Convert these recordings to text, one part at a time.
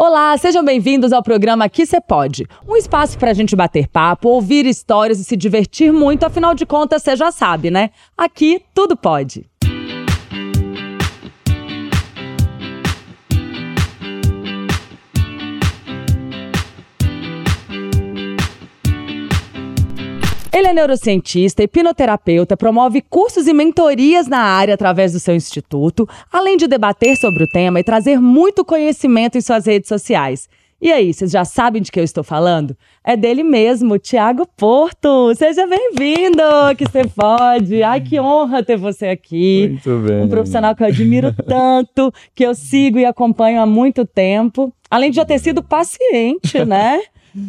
Olá, sejam bem-vindos ao programa Aqui Cê Pode. Um espaço para a gente bater papo, ouvir histórias e se divertir muito, afinal de contas, você já sabe, né? Aqui tudo pode. Ele é neurocientista, hipnoterapeuta, promove cursos e mentorias na área através do seu instituto, além de debater sobre o tema e trazer muito conhecimento em suas redes sociais. E aí, vocês já sabem de que eu estou falando? É dele mesmo, Tiago Porto. Seja bem-vindo, que você pode. Ai, que honra ter você aqui. Muito bem. Um profissional que eu admiro tanto, que eu sigo e acompanho há muito tempo. Além de já ter sido paciente, né?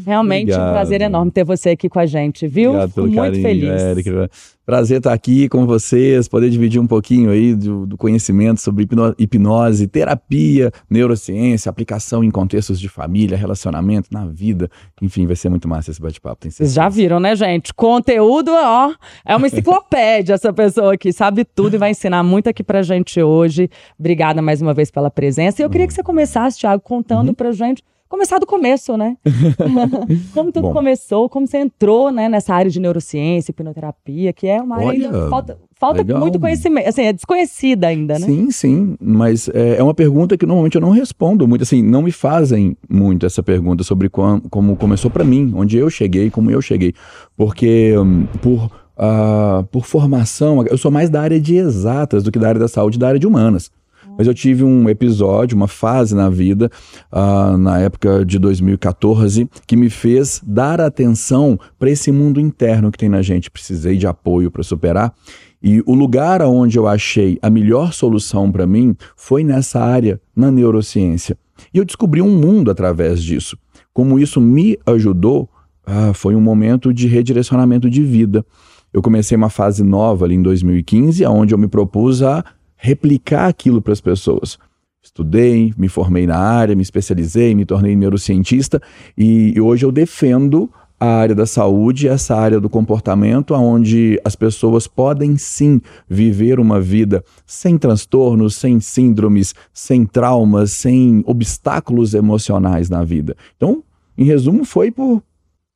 Realmente Obrigado. um prazer enorme ter você aqui com a gente, viu? Obrigado pelo Muito carinho, feliz. Érica. Prazer estar aqui com vocês, poder dividir um pouquinho aí do, do conhecimento sobre hipnose, terapia, neurociência, aplicação em contextos de família, relacionamento, na vida. Enfim, vai ser muito massa esse bate-papo. Vocês já viram, né, gente? Conteúdo, ó, é uma enciclopédia essa pessoa aqui, sabe tudo e vai ensinar muito aqui pra gente hoje. Obrigada mais uma vez pela presença. E eu queria que você começasse, Thiago, contando uhum. pra gente começar do começo, né? como tudo Bom. começou, como você entrou né, nessa área de neurociência, hipnoterapia, que é uma área Olha, ainda falta, falta muito conhecimento, assim, é desconhecida ainda, né? Sim, sim, mas é, é, uma pergunta que normalmente eu não respondo muito, assim, não me fazem muito essa pergunta sobre como, como começou para mim, onde eu cheguei, como eu cheguei, porque um, por Uh, por formação, eu sou mais da área de exatas do que da área da saúde, da área de humanas. Mas eu tive um episódio, uma fase na vida, uh, na época de 2014, que me fez dar atenção para esse mundo interno que tem na gente. Precisei de apoio para superar. E o lugar onde eu achei a melhor solução para mim foi nessa área, na neurociência. E eu descobri um mundo através disso. Como isso me ajudou, ah, foi um momento de redirecionamento de vida. Eu comecei uma fase nova ali em 2015, onde eu me propus a replicar aquilo para as pessoas. Estudei, me formei na área, me especializei, me tornei neurocientista e, hoje eu defendo a área da saúde, essa área do comportamento, onde as pessoas podem sim viver uma vida sem transtornos, sem síndromes, sem traumas, sem obstáculos emocionais na vida. Então, em resumo, foi por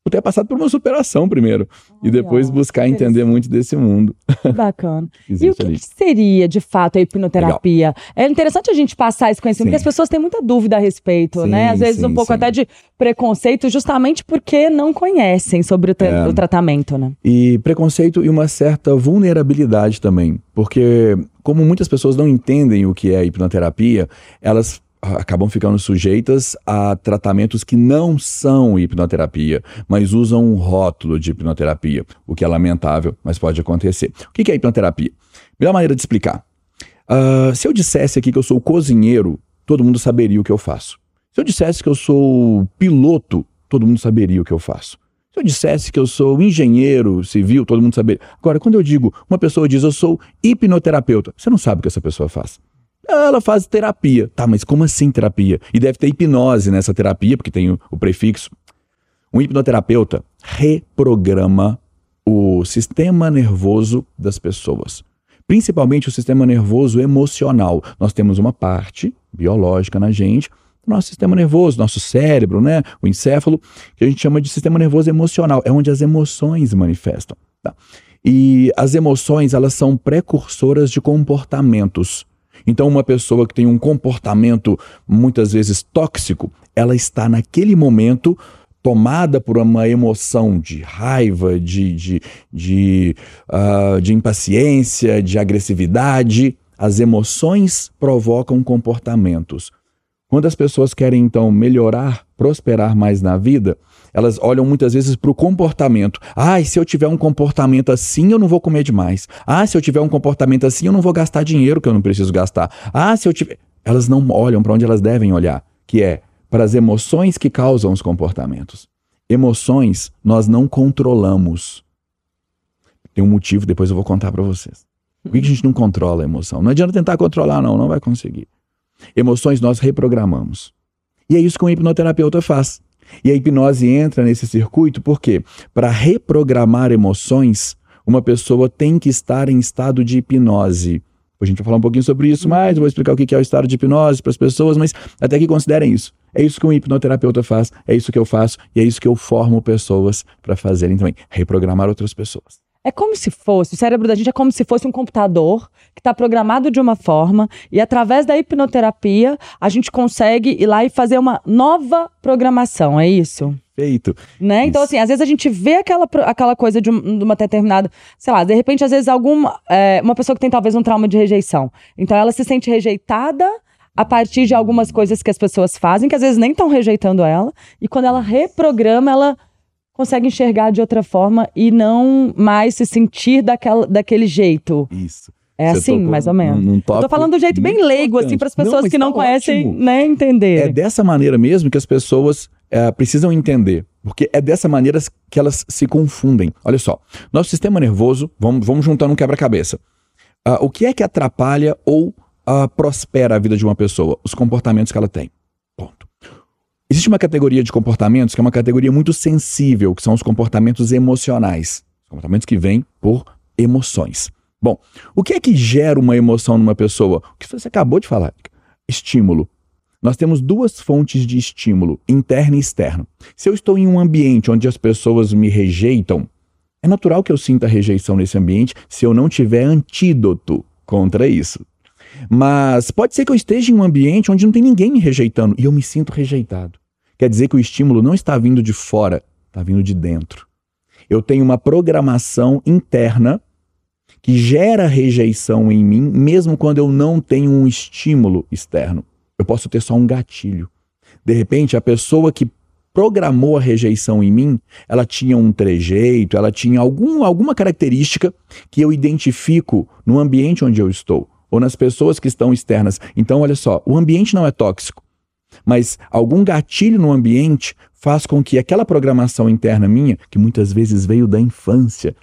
ter passado por uma superação primeiro e depois buscar entender muito desse mundo. Bacana. e o que, que, seria, de fato, a hipnoterapia? Legal. É interessante a gente passar esse conhecimento, sim. porque as pessoas têm muita dúvida a respeito, sim, né? Às vezes sim, um pouco até de preconceito, justamente porque não conhecem sobre o, é. o tratamento, né? E preconceito e uma certa vulnerabilidade também, porque como muitas pessoas não entendem o que é hipnoterapia, elas acabam ficando sujeitas a tratamentos que não são hipnoterapia, mas usam um rótulo de hipnoterapia, o que é lamentável, mas pode acontecer. O que é hipnoterapia? Melhor maneira de explicar. Uh, se eu dissesse aqui que eu sou cozinheiro, todo mundo saberia o que eu faço. Se eu dissesse que eu sou piloto, todo mundo saberia o que eu faço. Se eu dissesse que eu sou engenheiro civil, todo mundo saberia. Agora, quando eu digo, uma pessoa diz eu sou hipnoterapeuta, você não sabe o que essa pessoa faz. Ela faz terapia. Tá, mas como assim terapia? E deve ter hipnose nessa terapia, porque tem o, o prefixo. Um hipnoterapeuta reprograma o sistema nervoso das pessoas, principalmente o sistema nervoso emocional. Nós temos uma parte biológica na gente, nosso sistema nervoso, nosso cérebro, né, o encéfalo, que a gente chama de sistema nervoso emocional, é onde as emoções manifestam. Tá? E as emoções, elas são precursoras de comportamentos. Então, uma pessoa que tem um comportamento muitas vezes tóxico, ela está naquele momento tomada por uma emoção de raiva, de, de, de, uh, de impaciência, de agressividade. As emoções provocam comportamentos. Quando as pessoas querem então melhorar, prosperar mais na vida, elas olham muitas vezes para o comportamento. Ah, se eu tiver um comportamento assim, eu não vou comer demais. Ah, se eu tiver um comportamento assim, eu não vou gastar dinheiro que eu não preciso gastar. Ah, se eu tiver. Elas não olham para onde elas devem olhar, que é para as emoções que causam os comportamentos. Emoções nós não controlamos. Tem um motivo, depois eu vou contar para vocês. Por que a gente não controla a emoção? Não adianta tentar controlar, não, não vai conseguir. Emoções nós reprogramamos. E é isso que um hipnoterapeuta faz. E a hipnose entra nesse circuito porque, para reprogramar emoções, uma pessoa tem que estar em estado de hipnose. A gente vai falar um pouquinho sobre isso mais, vou explicar o que é o estado de hipnose para as pessoas, mas até que considerem isso. É isso que um hipnoterapeuta faz, é isso que eu faço e é isso que eu formo pessoas para fazerem também, reprogramar outras pessoas. É como se fosse, o cérebro da gente é como se fosse um computador que está programado de uma forma e através da hipnoterapia a gente consegue ir lá e fazer uma nova programação, é isso? Feito. Né? Então, assim, às vezes a gente vê aquela, aquela coisa de, um, de uma determinada, sei lá, de repente, às vezes, alguma. É, uma pessoa que tem talvez um trauma de rejeição. Então ela se sente rejeitada a partir de algumas coisas que as pessoas fazem, que às vezes nem estão rejeitando ela, e quando ela reprograma, ela consegue enxergar de outra forma e não mais se sentir daquela, daquele jeito. Isso. É Você assim, mais ou menos. Num, num Eu tô falando do jeito bem leigo, assim, para as pessoas não, que não tá conhecem, ótimo. né, entender. É dessa maneira mesmo que as pessoas é, precisam entender. Porque é dessa maneira que elas se confundem. Olha só, nosso sistema nervoso, vamos, vamos juntar um quebra-cabeça. Uh, o que é que atrapalha ou uh, prospera a vida de uma pessoa? Os comportamentos que ela tem. Ponto. Existe uma categoria de comportamentos que é uma categoria muito sensível, que são os comportamentos emocionais. Os comportamentos que vêm por emoções. Bom, o que é que gera uma emoção numa pessoa? O que você acabou de falar? Estímulo. Nós temos duas fontes de estímulo, interno e externo. Se eu estou em um ambiente onde as pessoas me rejeitam, é natural que eu sinta rejeição nesse ambiente se eu não tiver antídoto contra isso. Mas pode ser que eu esteja em um ambiente onde não tem ninguém me rejeitando e eu me sinto rejeitado. Quer dizer que o estímulo não está vindo de fora, está vindo de dentro. Eu tenho uma programação interna que gera rejeição em mim, mesmo quando eu não tenho um estímulo externo. Eu posso ter só um gatilho. De repente, a pessoa que programou a rejeição em mim, ela tinha um trejeito, ela tinha algum, alguma característica que eu identifico no ambiente onde eu estou ou nas pessoas que estão externas. Então, olha só, o ambiente não é tóxico, mas algum gatilho no ambiente faz com que aquela programação interna minha, que muitas vezes veio da infância,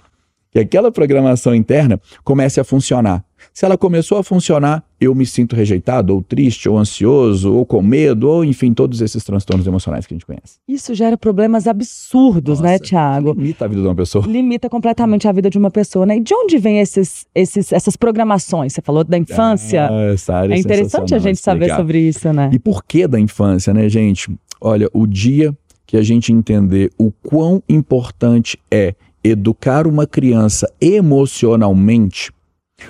que aquela programação interna comece a funcionar. Se ela começou a funcionar, eu me sinto rejeitado, ou triste, ou ansioso, ou com medo, ou enfim, todos esses transtornos emocionais que a gente conhece. Isso gera problemas absurdos, né, Nossa, né, Tiago? Limita a vida de uma pessoa. Limita completamente a vida de uma pessoa, né? E de onde vem esses, esses, essas programações? Você falou da infância. Ah, essa área é interessante a gente explicar. saber sobre isso, né? E por que da infância, né, gente? Olha, o dia que a gente entender o quão importante é educar uma criança emocionalmente,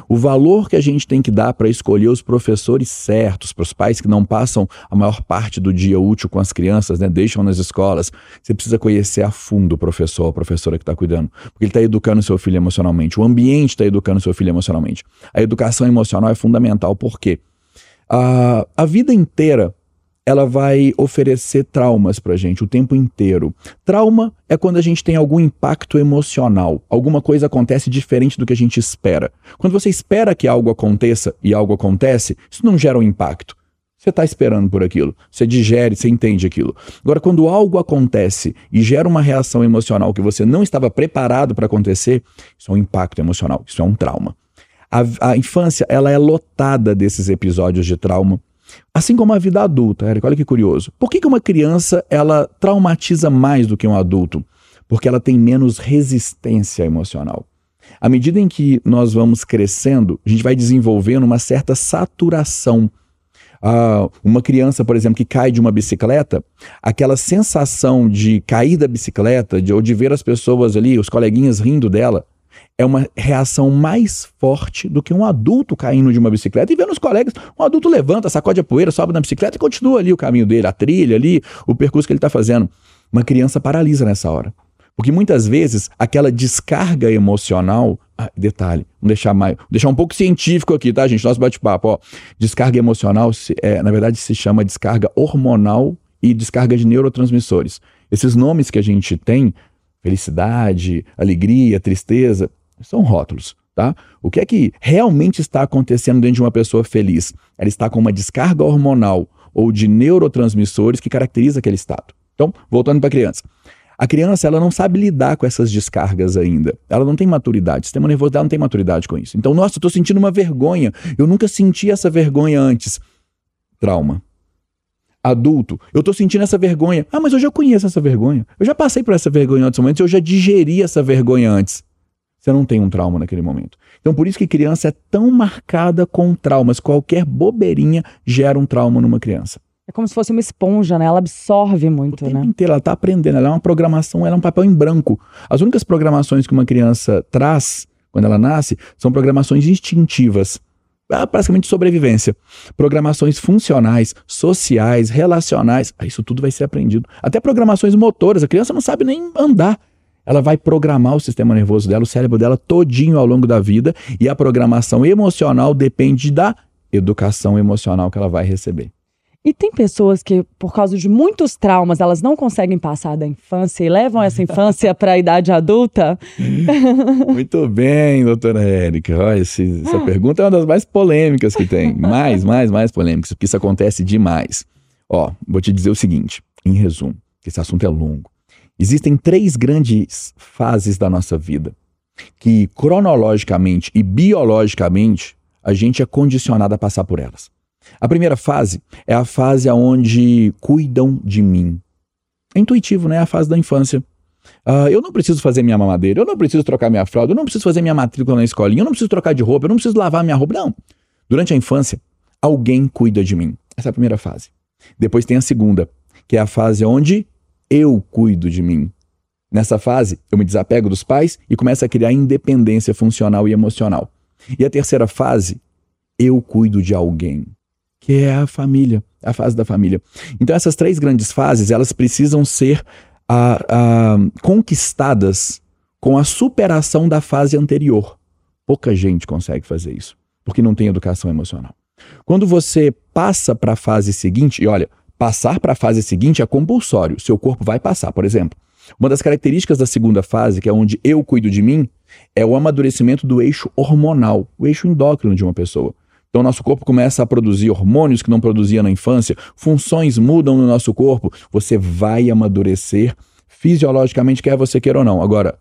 o valor que a gente tem que dar para escolher os professores certos, para os pais que não passam a maior parte do dia útil com as crianças, né, deixam nas escolas, você precisa conhecer a fundo o professor, a professora que está cuidando, porque ele está educando seu filho emocionalmente, o ambiente está educando seu filho emocionalmente. A educação emocional é fundamental, porque a, a vida inteira ela vai oferecer traumas pra gente o tempo inteiro. Trauma é quando a gente tem algum impacto emocional, alguma coisa acontece diferente do que a gente espera. Quando você espera que algo aconteça e algo acontece, isso não gera um impacto. Você está esperando por aquilo, você digere, você entende aquilo. Agora, quando algo acontece e gera uma reação emocional que você não estava preparado para acontecer, isso é um impacto emocional, isso é um trauma. A, a infância ela é lotada desses episódios de trauma Assim como a vida adulta, Érico, olha que curioso. Por que, que uma criança ela traumatiza mais do que um adulto? Porque ela tem menos resistência emocional. À medida em que nós vamos crescendo, a gente vai desenvolvendo uma certa saturação. Ah, uma criança, por exemplo, que cai de uma bicicleta, aquela sensação de cair da bicicleta, de, ou de ver as pessoas ali, os coleguinhas rindo dela, é uma reação mais forte do que um adulto caindo de uma bicicleta e vendo os colegas. Um adulto levanta, sacode a poeira, sobe na bicicleta e continua ali o caminho dele, a trilha ali, o percurso que ele está fazendo. Uma criança paralisa nessa hora. Porque muitas vezes aquela descarga emocional. Ah, detalhe, vamos deixar, mais, vamos deixar um pouco científico aqui, tá, gente? Nosso bate-papo. Descarga emocional, é, na verdade, se chama descarga hormonal e descarga de neurotransmissores. Esses nomes que a gente tem, felicidade, alegria, tristeza, são rótulos, tá? O que é que realmente está acontecendo dentro de uma pessoa feliz? Ela está com uma descarga hormonal ou de neurotransmissores que caracteriza aquele estado. Então, voltando para a criança. A criança ela não sabe lidar com essas descargas ainda. Ela não tem maturidade. O sistema nervoso dela não tem maturidade com isso. Então, nossa, eu estou sentindo uma vergonha. Eu nunca senti essa vergonha antes. Trauma. Adulto, eu estou sentindo essa vergonha. Ah, mas eu já conheço essa vergonha. Eu já passei por essa vergonha antes, eu já digeri essa vergonha antes. Você não tem um trauma naquele momento. Então, por isso que criança é tão marcada com traumas. Qualquer bobeirinha gera um trauma numa criança. É como se fosse uma esponja, né? Ela absorve muito, o tempo né? inteiro, ela está aprendendo, ela é uma programação, ela é um papel em branco. As únicas programações que uma criança traz quando ela nasce são programações instintivas. É praticamente sobrevivência. Programações funcionais, sociais, relacionais. Ah, isso tudo vai ser aprendido. Até programações motoras. A criança não sabe nem andar. Ela vai programar o sistema nervoso dela, o cérebro dela todinho ao longo da vida. E a programação emocional depende da educação emocional que ela vai receber. E tem pessoas que, por causa de muitos traumas, elas não conseguem passar da infância e levam essa infância para a idade adulta? Muito bem, doutora Érica. Olha, esse, essa pergunta é uma das mais polêmicas que tem. Mais, mais, mais polêmicas, porque isso acontece demais. Ó, vou te dizer o seguinte, em resumo, que esse assunto é longo. Existem três grandes fases da nossa vida que, cronologicamente e biologicamente, a gente é condicionado a passar por elas. A primeira fase é a fase onde cuidam de mim. É intuitivo, né? É a fase da infância. Uh, eu não preciso fazer minha mamadeira, eu não preciso trocar minha fralda, eu não preciso fazer minha matrícula na escolinha, eu não preciso trocar de roupa, eu não preciso lavar minha roupa. Não. Durante a infância, alguém cuida de mim. Essa é a primeira fase. Depois tem a segunda, que é a fase onde eu cuido de mim. Nessa fase, eu me desapego dos pais e começo a criar independência funcional e emocional. E a terceira fase, eu cuido de alguém que é a família, a fase da família. Então essas três grandes fases, elas precisam ser a, a, conquistadas com a superação da fase anterior. Pouca gente consegue fazer isso, porque não tem educação emocional. Quando você passa para a fase seguinte, e olha, passar para a fase seguinte é compulsório, seu corpo vai passar, por exemplo. Uma das características da segunda fase, que é onde eu cuido de mim, é o amadurecimento do eixo hormonal, o eixo endócrino de uma pessoa. Então, nosso corpo começa a produzir hormônios que não produzia na infância, funções mudam no nosso corpo, você vai amadurecer fisiologicamente, quer você queira ou não. Agora,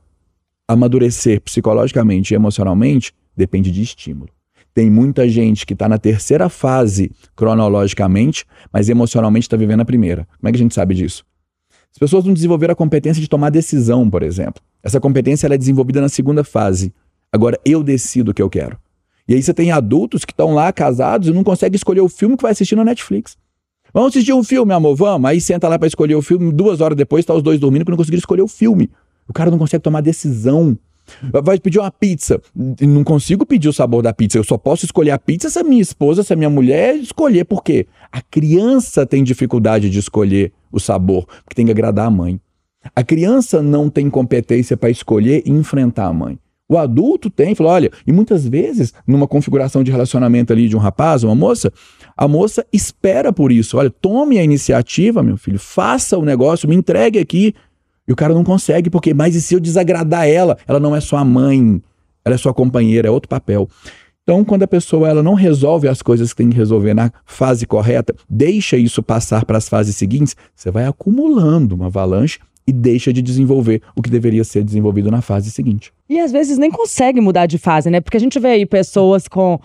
amadurecer psicologicamente e emocionalmente depende de estímulo. Tem muita gente que está na terceira fase cronologicamente, mas emocionalmente está vivendo a primeira. Como é que a gente sabe disso? As pessoas não desenvolveram a competência de tomar decisão, por exemplo. Essa competência é desenvolvida na segunda fase. Agora, eu decido o que eu quero. E aí você tem adultos que estão lá casados e não conseguem escolher o filme que vai assistir no Netflix. Vamos assistir um filme, amor, vamos. Aí senta lá para escolher o filme, duas horas depois tá os dois dormindo porque não conseguiram escolher o filme. O cara não consegue tomar decisão. Vai pedir uma pizza. Não consigo pedir o sabor da pizza. Eu só posso escolher a pizza se a minha esposa, se a minha mulher escolher. Por quê? A criança tem dificuldade de escolher o sabor, porque tem que agradar a mãe. A criança não tem competência para escolher e enfrentar a mãe. O adulto tem, fala, olha, e muitas vezes, numa configuração de relacionamento ali de um rapaz, uma moça, a moça espera por isso. Olha, tome a iniciativa, meu filho, faça o negócio, me entregue aqui. E o cara não consegue, porque, mas e se eu desagradar ela? Ela não é sua mãe, ela é sua companheira, é outro papel. Então, quando a pessoa ela não resolve as coisas que tem que resolver na fase correta, deixa isso passar para as fases seguintes, você vai acumulando uma avalanche e deixa de desenvolver o que deveria ser desenvolvido na fase seguinte. E às vezes nem consegue mudar de fase, né? Porque a gente vê aí pessoas com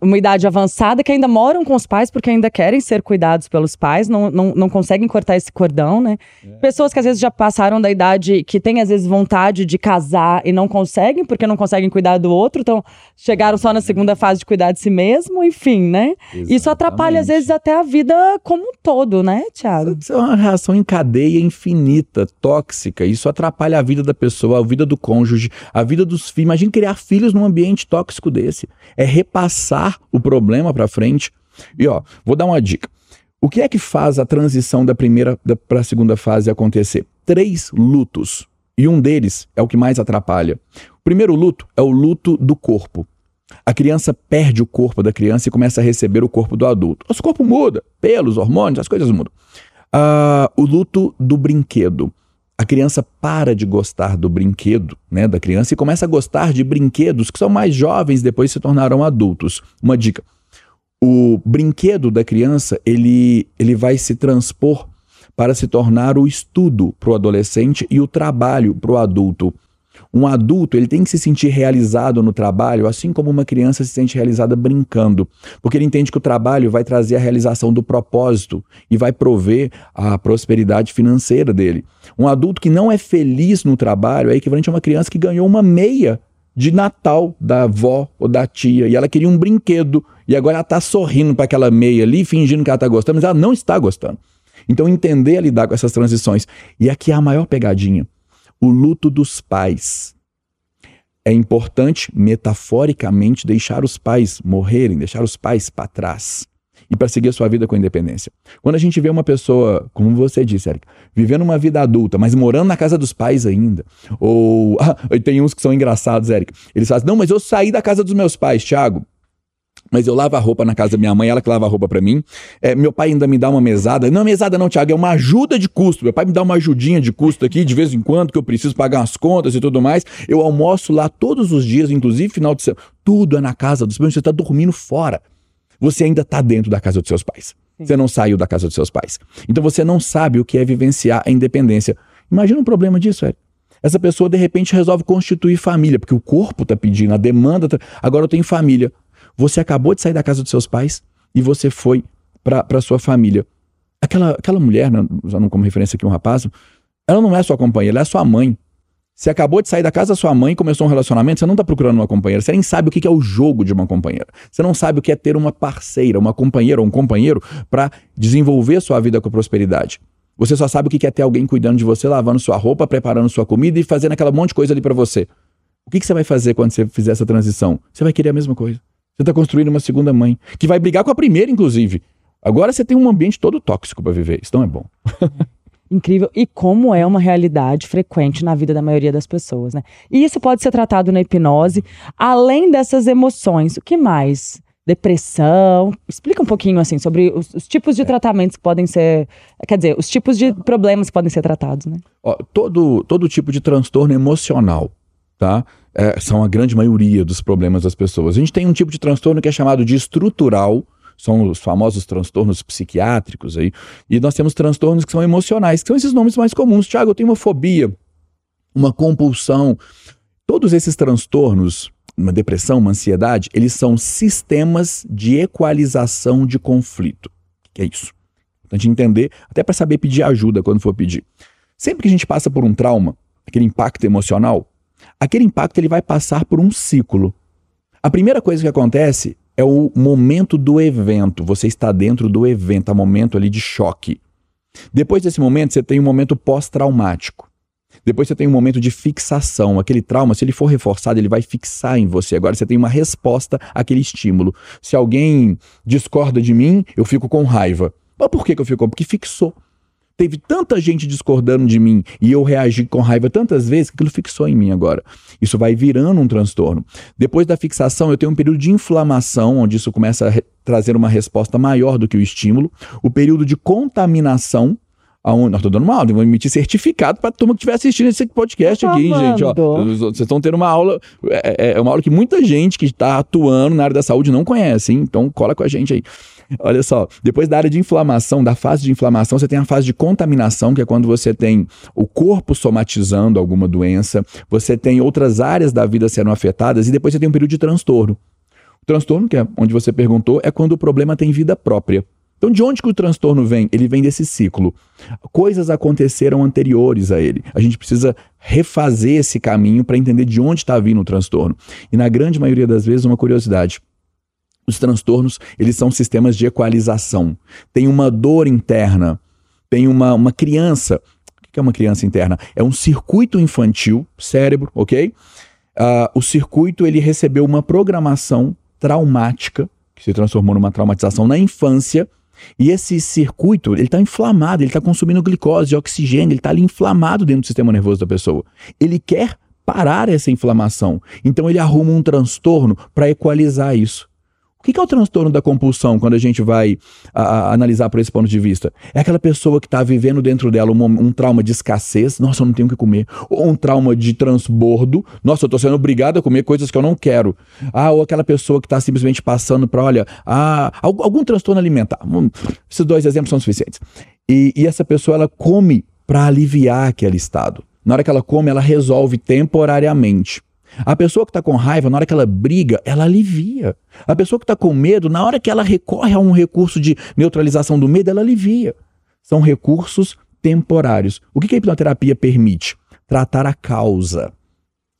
uma idade avançada que ainda moram com os pais porque ainda querem ser cuidados pelos pais, não, não, não conseguem cortar esse cordão, né? É. Pessoas que às vezes já passaram da idade, que têm às vezes vontade de casar e não conseguem porque não conseguem cuidar do outro, então chegaram só na segunda fase de cuidar de si mesmo, enfim, né? Exatamente. Isso atrapalha às vezes até a vida como um todo, né, Tiago? Isso é uma reação em cadeia infinita, tóxica. Isso atrapalha a vida da pessoa, a vida do cônjuge, a vida dos filhos. Imagina criar filhos num ambiente tóxico desse. É repassar o problema para frente. E ó, vou dar uma dica. O que é que faz a transição da primeira para a segunda fase acontecer? Três lutos. E um deles é o que mais atrapalha. O primeiro luto é o luto do corpo. A criança perde o corpo da criança e começa a receber o corpo do adulto. Nosso corpo muda, pelos, hormônios, as coisas mudam. Uh, o luto do brinquedo a criança para de gostar do brinquedo, né, da criança e começa a gostar de brinquedos que são mais jovens depois se tornarão adultos. Uma dica: o brinquedo da criança ele, ele vai se transpor para se tornar o estudo para o adolescente e o trabalho para o adulto. Um adulto ele tem que se sentir realizado no trabalho, assim como uma criança se sente realizada brincando, porque ele entende que o trabalho vai trazer a realização do propósito e vai prover a prosperidade financeira dele. Um adulto que não é feliz no trabalho é equivalente a uma criança que ganhou uma meia de Natal da avó ou da tia e ela queria um brinquedo E agora ela tá sorrindo para aquela meia ali, fingindo que ela tá gostando, mas ela não está gostando. Então, entender a lidar com essas transições. E aqui é a maior pegadinha: o luto dos pais. É importante, metaforicamente, deixar os pais morrerem, deixar os pais para trás e para seguir a sua vida com independência. Quando a gente vê uma pessoa, como você disse, Erika, vivendo uma vida adulta, mas morando na casa dos pais ainda, ou ah, tem uns que são engraçados, Erika, eles fazem, não, mas eu saí da casa dos meus pais, Thiago, mas eu lavo a roupa na casa da minha mãe, ela que lava a roupa para mim. É, meu pai ainda me dá uma mesada. Não, mesada não, Thiago, é uma ajuda de custo. Meu pai me dá uma ajudinha de custo aqui, de vez em quando, que eu preciso pagar umas contas e tudo mais. Eu almoço lá todos os dias, inclusive final de semana. Tudo é na casa dos meus. Você tá dormindo fora você ainda está dentro da casa dos seus pais. Sim. Você não saiu da casa dos seus pais. Então você não sabe o que é vivenciar a independência. Imagina um problema disso, Eric. Essa pessoa de repente resolve constituir família, porque o corpo está pedindo, a demanda. Tá... Agora eu tenho família. Você acabou de sair da casa dos seus pais e você foi para sua família. Aquela, aquela mulher, né, usando como referência aqui um rapaz, ela não é sua companheira, ela é sua mãe. Você acabou de sair da casa da sua mãe, começou um relacionamento, você não está procurando uma companheira, você nem sabe o que é o jogo de uma companheira. Você não sabe o que é ter uma parceira, uma companheira ou um companheiro para desenvolver sua vida com prosperidade. Você só sabe o que é ter alguém cuidando de você, lavando sua roupa, preparando sua comida e fazendo aquela monte de coisa ali para você. O que você vai fazer quando você fizer essa transição? Você vai querer a mesma coisa. Você está construindo uma segunda mãe, que vai brigar com a primeira, inclusive. Agora você tem um ambiente todo tóxico para viver. Isso não é bom. incrível e como é uma realidade frequente na vida da maioria das pessoas, né? E isso pode ser tratado na hipnose, além dessas emoções. O que mais? Depressão. Explica um pouquinho assim sobre os, os tipos de é. tratamentos que podem ser, quer dizer, os tipos de problemas que podem ser tratados, né? Ó, todo todo tipo de transtorno emocional, tá? É, são a grande maioria dos problemas das pessoas. A gente tem um tipo de transtorno que é chamado de estrutural, são os famosos transtornos psiquiátricos aí. E nós temos transtornos que são emocionais, que são esses nomes mais comuns. Tiago, eu tenho uma fobia, uma compulsão. Todos esses transtornos, uma depressão, uma ansiedade, eles são sistemas de equalização de conflito. Que é isso? Gente entender, até para saber pedir ajuda quando for pedir. Sempre que a gente passa por um trauma, aquele impacto emocional, aquele impacto ele vai passar por um ciclo. A primeira coisa que acontece é o momento do evento. Você está dentro do evento, é momento ali de choque. Depois desse momento, você tem um momento pós-traumático. Depois você tem um momento de fixação. Aquele trauma, se ele for reforçado, ele vai fixar em você. Agora você tem uma resposta àquele estímulo. Se alguém discorda de mim, eu fico com raiva. Mas por que, que eu fico? Porque fixou. Teve tanta gente discordando de mim e eu reagi com raiva tantas vezes que aquilo fixou em mim agora. Isso vai virando um transtorno. Depois da fixação, eu tenho um período de inflamação, onde isso começa a trazer uma resposta maior do que o estímulo. O período de contaminação, aonde nós estamos dando uma aula, vou emitir certificado para a turma que estiver assistindo esse podcast aqui, hein, gente. Ó, vocês estão tendo uma aula, é, é, é uma aula que muita gente que está atuando na área da saúde não conhece, hein? então cola com a gente aí. Olha só, depois da área de inflamação, da fase de inflamação, você tem a fase de contaminação, que é quando você tem o corpo somatizando alguma doença, você tem outras áreas da vida sendo afetadas, e depois você tem um período de transtorno. O transtorno, que é onde você perguntou, é quando o problema tem vida própria. Então, de onde que o transtorno vem? Ele vem desse ciclo. Coisas aconteceram anteriores a ele. A gente precisa refazer esse caminho para entender de onde está vindo o transtorno. E na grande maioria das vezes, uma curiosidade. Os transtornos, eles são sistemas de equalização. Tem uma dor interna, tem uma, uma criança. O que é uma criança interna? É um circuito infantil, cérebro, ok? Uh, o circuito, ele recebeu uma programação traumática, que se transformou numa traumatização na infância, e esse circuito, ele está inflamado, ele está consumindo glicose, oxigênio, ele está ali inflamado dentro do sistema nervoso da pessoa. Ele quer parar essa inflamação. Então ele arruma um transtorno para equalizar isso. O que é o transtorno da compulsão quando a gente vai a, a, analisar por esse ponto de vista? É aquela pessoa que está vivendo dentro dela um, um, trauma de escassez, nossa, eu não tenho o que comer. Ou um trauma de transbordo, nossa, eu estou sendo obrigado a comer coisas que eu não quero. Ah, ou aquela pessoa que está simplesmente passando para, olha, ah, algum, transtorno alimentar. Hum, esses dois exemplos são suficientes. E, e essa pessoa, ela come para aliviar aquele estado. Na hora que ela come, ela resolve temporariamente. A pessoa que está com raiva, na hora que ela briga, ela alivia. A pessoa que está com medo, na hora que ela recorre a um recurso de neutralização do medo, ela alivia. São recursos temporários. O que a hipnoterapia permite? Tratar a causa.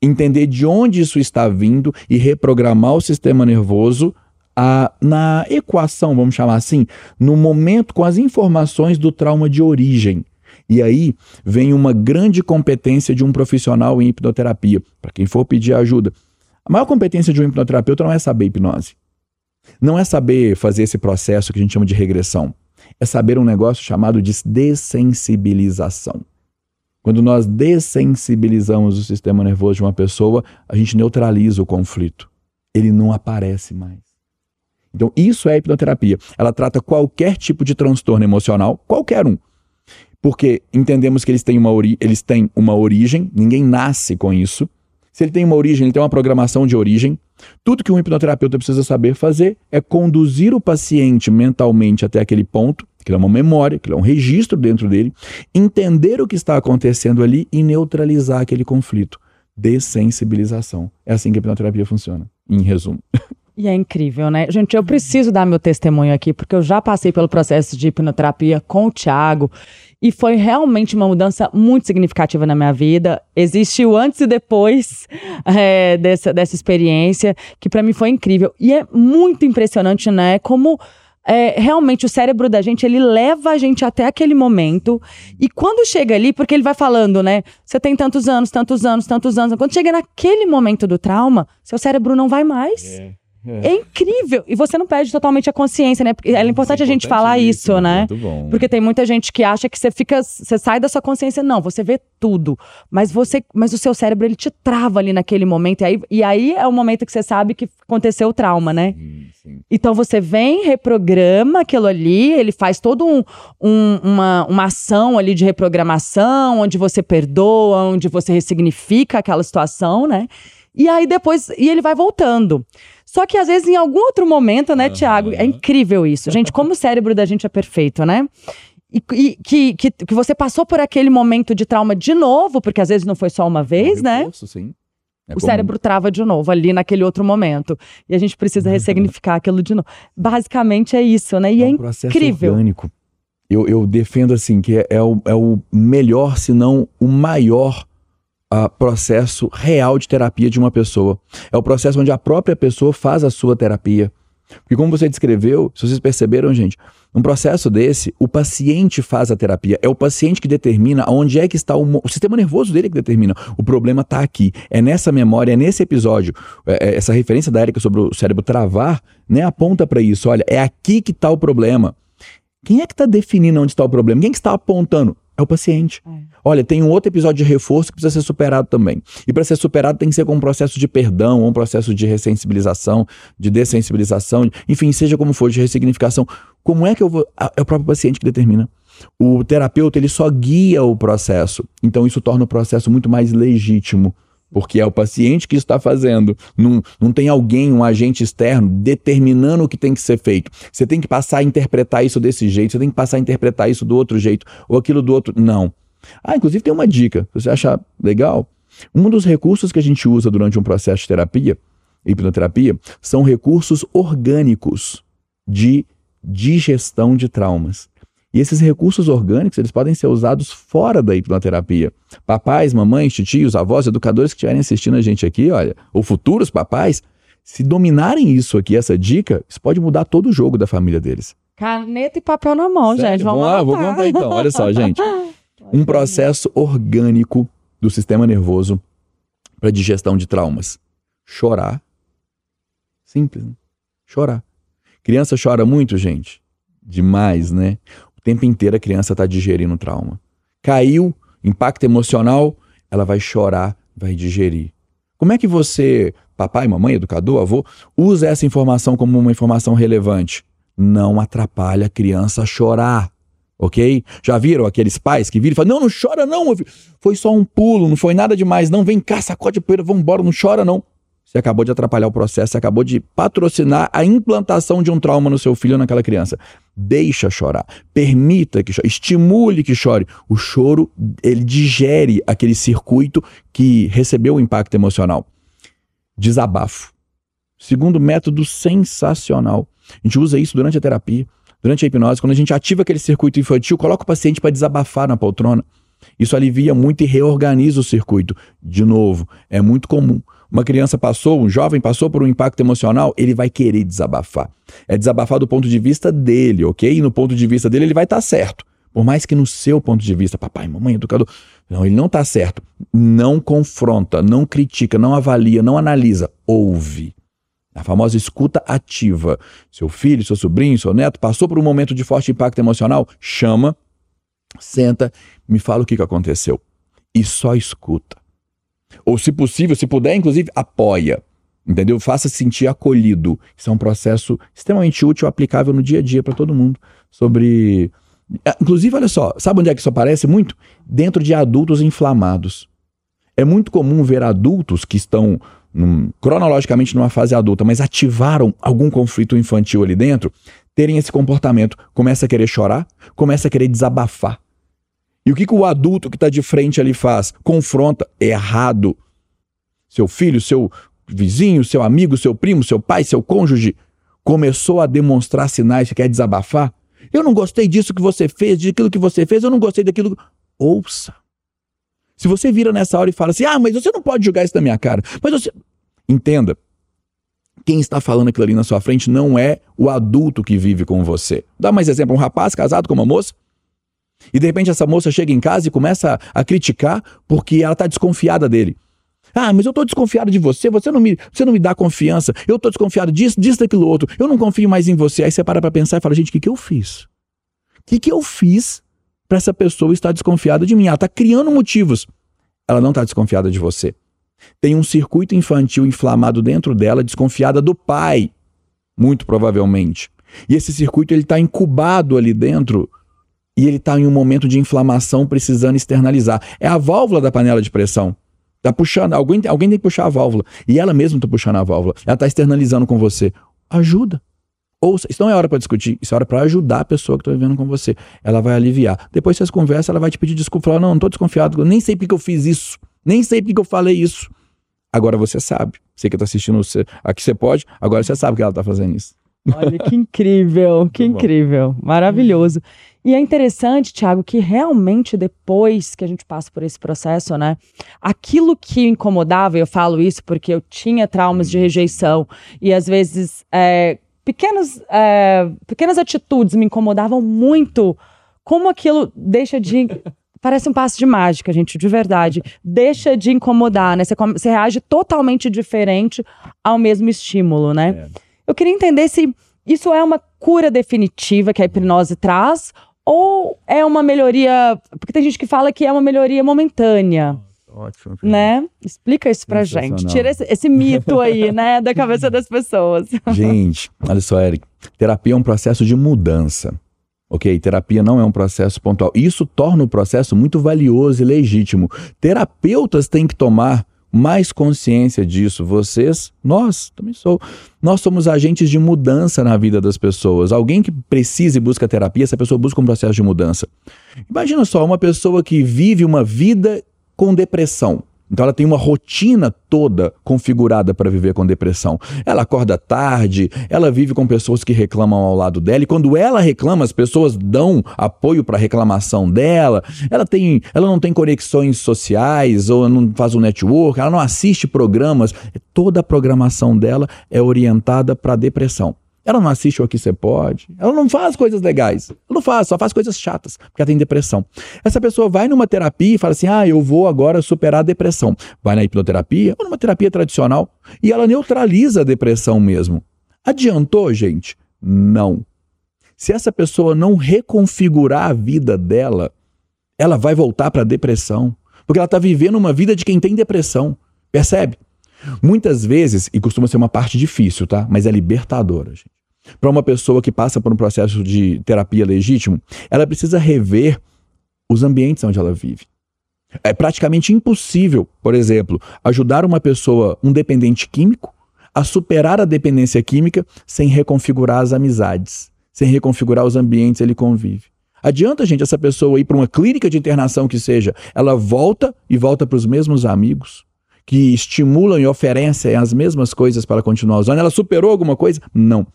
Entender de onde isso está vindo e reprogramar o sistema nervoso a, na equação, vamos chamar assim, no momento com as informações do trauma de origem. E aí vem uma grande competência de um profissional em hipnoterapia, para quem for pedir ajuda. A maior competência de um hipnoterapeuta não é saber hipnose. Não é saber fazer esse processo que a gente chama de regressão. É saber um negócio chamado de dessensibilização. Quando nós dessensibilizamos o sistema nervoso de uma pessoa, a gente neutraliza o conflito. Ele não aparece mais. Então, isso é hipnoterapia. Ela trata qualquer tipo de transtorno emocional, qualquer um porque entendemos que eles têm, uma eles têm uma origem, ninguém nasce com isso. Se ele tem uma origem, ele tem uma programação de origem. Tudo que um hipnoterapeuta precisa saber fazer é conduzir o paciente mentalmente até aquele ponto, que é uma memória, que é um registro dentro dele, entender o que está acontecendo ali e neutralizar aquele conflito. Dessensibilização. É assim que a hipnoterapia funciona, em resumo. E é incrível, né? Gente, eu preciso dar meu testemunho aqui, porque eu já passei pelo processo de hipnoterapia com o Thiago e foi realmente uma mudança muito significativa na minha vida. Existe o antes e depois é, dessa, dessa experiência, que para mim foi incrível. E é muito impressionante, né? Como é, realmente o cérebro da gente, ele leva a gente até aquele momento. E quando chega ali, porque ele vai falando, né? Você tem tantos anos, tantos anos, tantos anos. Quando chega naquele momento do trauma, seu cérebro não vai mais. É. É. é. incrível. E você não perde totalmente a consciência, né? Porque é importante a gente falar isso, né? Muito bom. Porque tem muita gente que acha que você fica, você sai da sua consciência, não, você vê tudo, mas você, mas o seu cérebro ele te trava ali naquele momento e aí, e aí é o momento que você sabe que aconteceu o trauma, né? Sim, sim. Então você vem, reprograma aquilo ali, ele faz todo um, um, uma, uma ação ali de reprogramação, onde você perdoa, onde você ressignifica aquela situação, né? E aí depois, e ele vai voltando. Só que às vezes em algum outro momento, né, uhum. Tiago? É incrível isso. Gente, como o cérebro da gente é perfeito, né? E, e que, que, que, você passou por aquele momento de trauma de novo, porque às vezes não foi só uma vez, é né? Posso, sim. É o como... cérebro trava de novo ali naquele outro momento. E a gente precisa ressignificar aquilo de novo. Basicamente é isso, né? E é, um é processo incrível. orgânico. Eu, eu defendo assim que é, é, o, é o melhor, se não o maior uh, processo real de terapia de uma pessoa. É o processo onde a própria pessoa faz a sua terapia. Porque como você descreveu, se vocês perceberam, gente, um processo desse, o paciente faz a terapia. É o paciente que determina onde é que está o, o sistema nervoso dele que determina. O problema está aqui. É nessa memória, é nesse episódio. É, é, essa referência da Erika sobre o cérebro travar, né, aponta para isso. Olha, é aqui que está o problema. Quem é que está definindo onde está o problema? Quem é que está apontando? É o paciente. É. Olha, tem um outro episódio de reforço que precisa ser superado também. E para ser superado tem que ser com um processo de perdão, ou um processo de ressensibilização, de dessensibilização, enfim, seja como for, de ressignificação. Como é que eu vou. É o próprio paciente que determina. O terapeuta, ele só guia o processo. Então isso torna o processo muito mais legítimo porque é o paciente que está fazendo. Não, não tem alguém, um agente externo, determinando o que tem que ser feito. Você tem que passar a interpretar isso desse jeito, você tem que passar a interpretar isso do outro jeito, ou aquilo do outro. Não. Ah, inclusive tem uma dica, se você achar legal. Um dos recursos que a gente usa durante um processo de terapia, hipnoterapia, são recursos orgânicos de digestão de traumas. E esses recursos orgânicos, eles podem ser usados fora da hipnoterapia. Papais, mamães, titios, avós, educadores que estiverem assistindo a gente aqui, olha, ou futuros papais, se dominarem isso aqui, essa dica, isso pode mudar todo o jogo da família deles. Caneta e papel na mão, Sério? gente. Vamos, lá, vou contar então. Olha só, gente. Um processo orgânico do sistema nervoso para digestão de traumas. Chorar. Simples, né? Chorar. Criança chora muito, gente. Demais, né? Tempo inteiro a criança está digerindo o trauma. Caiu, impacto emocional, ela vai chorar, vai digerir. Como é que você, papai, mamãe, educador, avô, usa essa informação como uma informação relevante? Não atrapalha a criança a chorar, ok? Já viram aqueles pais que viram e falam: Não, não chora não, foi só um pulo, não foi nada demais, não, vem cá, sacode a poeira, vamos embora, não chora não. Você acabou de atrapalhar o processo, você acabou de patrocinar a implantação de um trauma no seu filho ou naquela criança. Deixa chorar, permita que chore, estimule que chore. O choro, ele digere aquele circuito que recebeu o impacto emocional. Desabafo. Segundo método sensacional. A gente usa isso durante a terapia, durante a hipnose, quando a gente ativa aquele circuito infantil, coloca o paciente para desabafar na poltrona. Isso alivia muito e reorganiza o circuito. De novo, é muito comum uma criança passou, um jovem passou por um impacto emocional, ele vai querer desabafar. É desabafar do ponto de vista dele, ok? E no ponto de vista dele, ele vai estar tá certo. Por mais que no seu ponto de vista, papai, mamãe, educador, não, ele não está certo. Não confronta, não critica, não avalia, não analisa, ouve. A famosa escuta ativa. Seu filho, seu sobrinho, seu neto passou por um momento de forte impacto emocional, chama, senta, me fala o que, que aconteceu. E só escuta. Ou, se possível, se puder, inclusive, apoia. Entendeu? Faça se sentir acolhido. Isso é um processo extremamente útil, aplicável no dia a dia para todo mundo. Sobre. É, inclusive, olha só, sabe onde é que isso aparece muito? Dentro de adultos inflamados. É muito comum ver adultos que estão num, cronologicamente numa fase adulta, mas ativaram algum conflito infantil ali dentro, terem esse comportamento. Começa a querer chorar, começa a querer desabafar. E o que, que o adulto que está de frente ali faz? Confronta. Errado. Seu filho, seu vizinho, seu amigo, seu primo, seu pai, seu cônjuge começou a demonstrar sinais que quer desabafar. Eu não gostei disso que você fez, daquilo que você fez, eu não gostei daquilo. Ouça. Se você vira nessa hora e fala assim, ah, mas você não pode jogar isso na minha cara. Mas você. Entenda. Quem está falando aquilo ali na sua frente não é o adulto que vive com você. Dá mais exemplo: um rapaz casado com uma moça. E de repente essa moça chega em casa e começa a, a criticar porque ela está desconfiada dele. Ah, mas eu estou desconfiado de você, você não, me, você não me dá confiança, eu estou desconfiado disso, disso, daquilo outro, eu não confio mais em você. Aí você para para pensar e fala, gente, o que, que eu fiz? O que, que eu fiz para essa pessoa estar desconfiada de mim. Ela está criando motivos. Ela não está desconfiada de você. Tem um circuito infantil inflamado dentro dela, desconfiada do pai, muito provavelmente. E esse circuito ele está incubado ali dentro e ele está em um momento de inflamação precisando externalizar. É a válvula da panela de pressão. Tá puxando, alguém, alguém tem que puxar a válvula. E ela mesma está puxando a válvula. Ela está externalizando com você. Ajuda. Ouça, isso não é hora para discutir, isso é hora para ajudar a pessoa que está vivendo com você. Ela vai aliviar. Depois vocês conversam, ela vai te pedir desculpa, falar: não, não estou desconfiado, nem sei porque eu fiz isso, nem sei porque eu falei isso. Agora você sabe. Você que está assistindo aqui, você pode, agora você sabe que ela está fazendo isso. Olha que incrível, que incrível, maravilhoso. E é interessante, Thiago, que realmente depois que a gente passa por esse processo, né, aquilo que incomodava, eu falo isso porque eu tinha traumas de rejeição e às vezes é, pequenas, é, pequenas atitudes me incomodavam muito. Como aquilo deixa de. Parece um passo de mágica, gente, de verdade. Deixa de incomodar, né? Você, você reage totalmente diferente ao mesmo estímulo, né? É. Eu queria entender se isso é uma cura definitiva que a hipnose traz ou é uma melhoria. Porque tem gente que fala que é uma melhoria momentânea. Ótimo. Né? Explica isso pra gente. Tira esse, esse mito aí, né, da cabeça das pessoas. Gente, olha só, Eric. Terapia é um processo de mudança. Ok? Terapia não é um processo pontual. Isso torna o processo muito valioso e legítimo. Terapeutas têm que tomar mais consciência disso. Vocês, nós, também sou. Nós somos agentes de mudança na vida das pessoas. Alguém que precisa e busca terapia, essa pessoa busca um processo de mudança. Imagina só, uma pessoa que vive uma vida com depressão. Então ela tem uma rotina toda configurada para viver com depressão. Ela acorda tarde, ela vive com pessoas que reclamam ao lado dela e quando ela reclama, as pessoas dão apoio para a reclamação dela. Ela tem, ela não tem conexões sociais ou não faz um network, ela não assiste programas. Toda a programação dela é orientada para a depressão. Ela não assiste o Aqui Você Pode. Ela não faz coisas legais. Ela não faz, só faz coisas chatas, porque ela tem depressão. Essa pessoa vai numa terapia e fala assim: ah, eu vou agora superar a depressão. Vai na hipnoterapia ou numa terapia tradicional e ela neutraliza a depressão mesmo. Adiantou, gente? Não. Se essa pessoa não reconfigurar a vida dela, ela vai voltar para a depressão. Porque ela está vivendo uma vida de quem tem depressão. Percebe? Muitas vezes, e costuma ser uma parte difícil, tá? Mas é libertadora, gente. Para uma pessoa que passa por um processo de terapia legítimo, ela precisa rever os ambientes onde ela vive. É praticamente impossível, por exemplo, ajudar uma pessoa, um dependente químico, a superar a dependência química sem reconfigurar as amizades, sem reconfigurar os ambientes ele convive. Adianta, gente, essa pessoa ir para uma clínica de internação que seja, ela volta e volta para os mesmos amigos, que estimulam e oferecem as mesmas coisas para continuar usando. Ela superou alguma coisa? Não.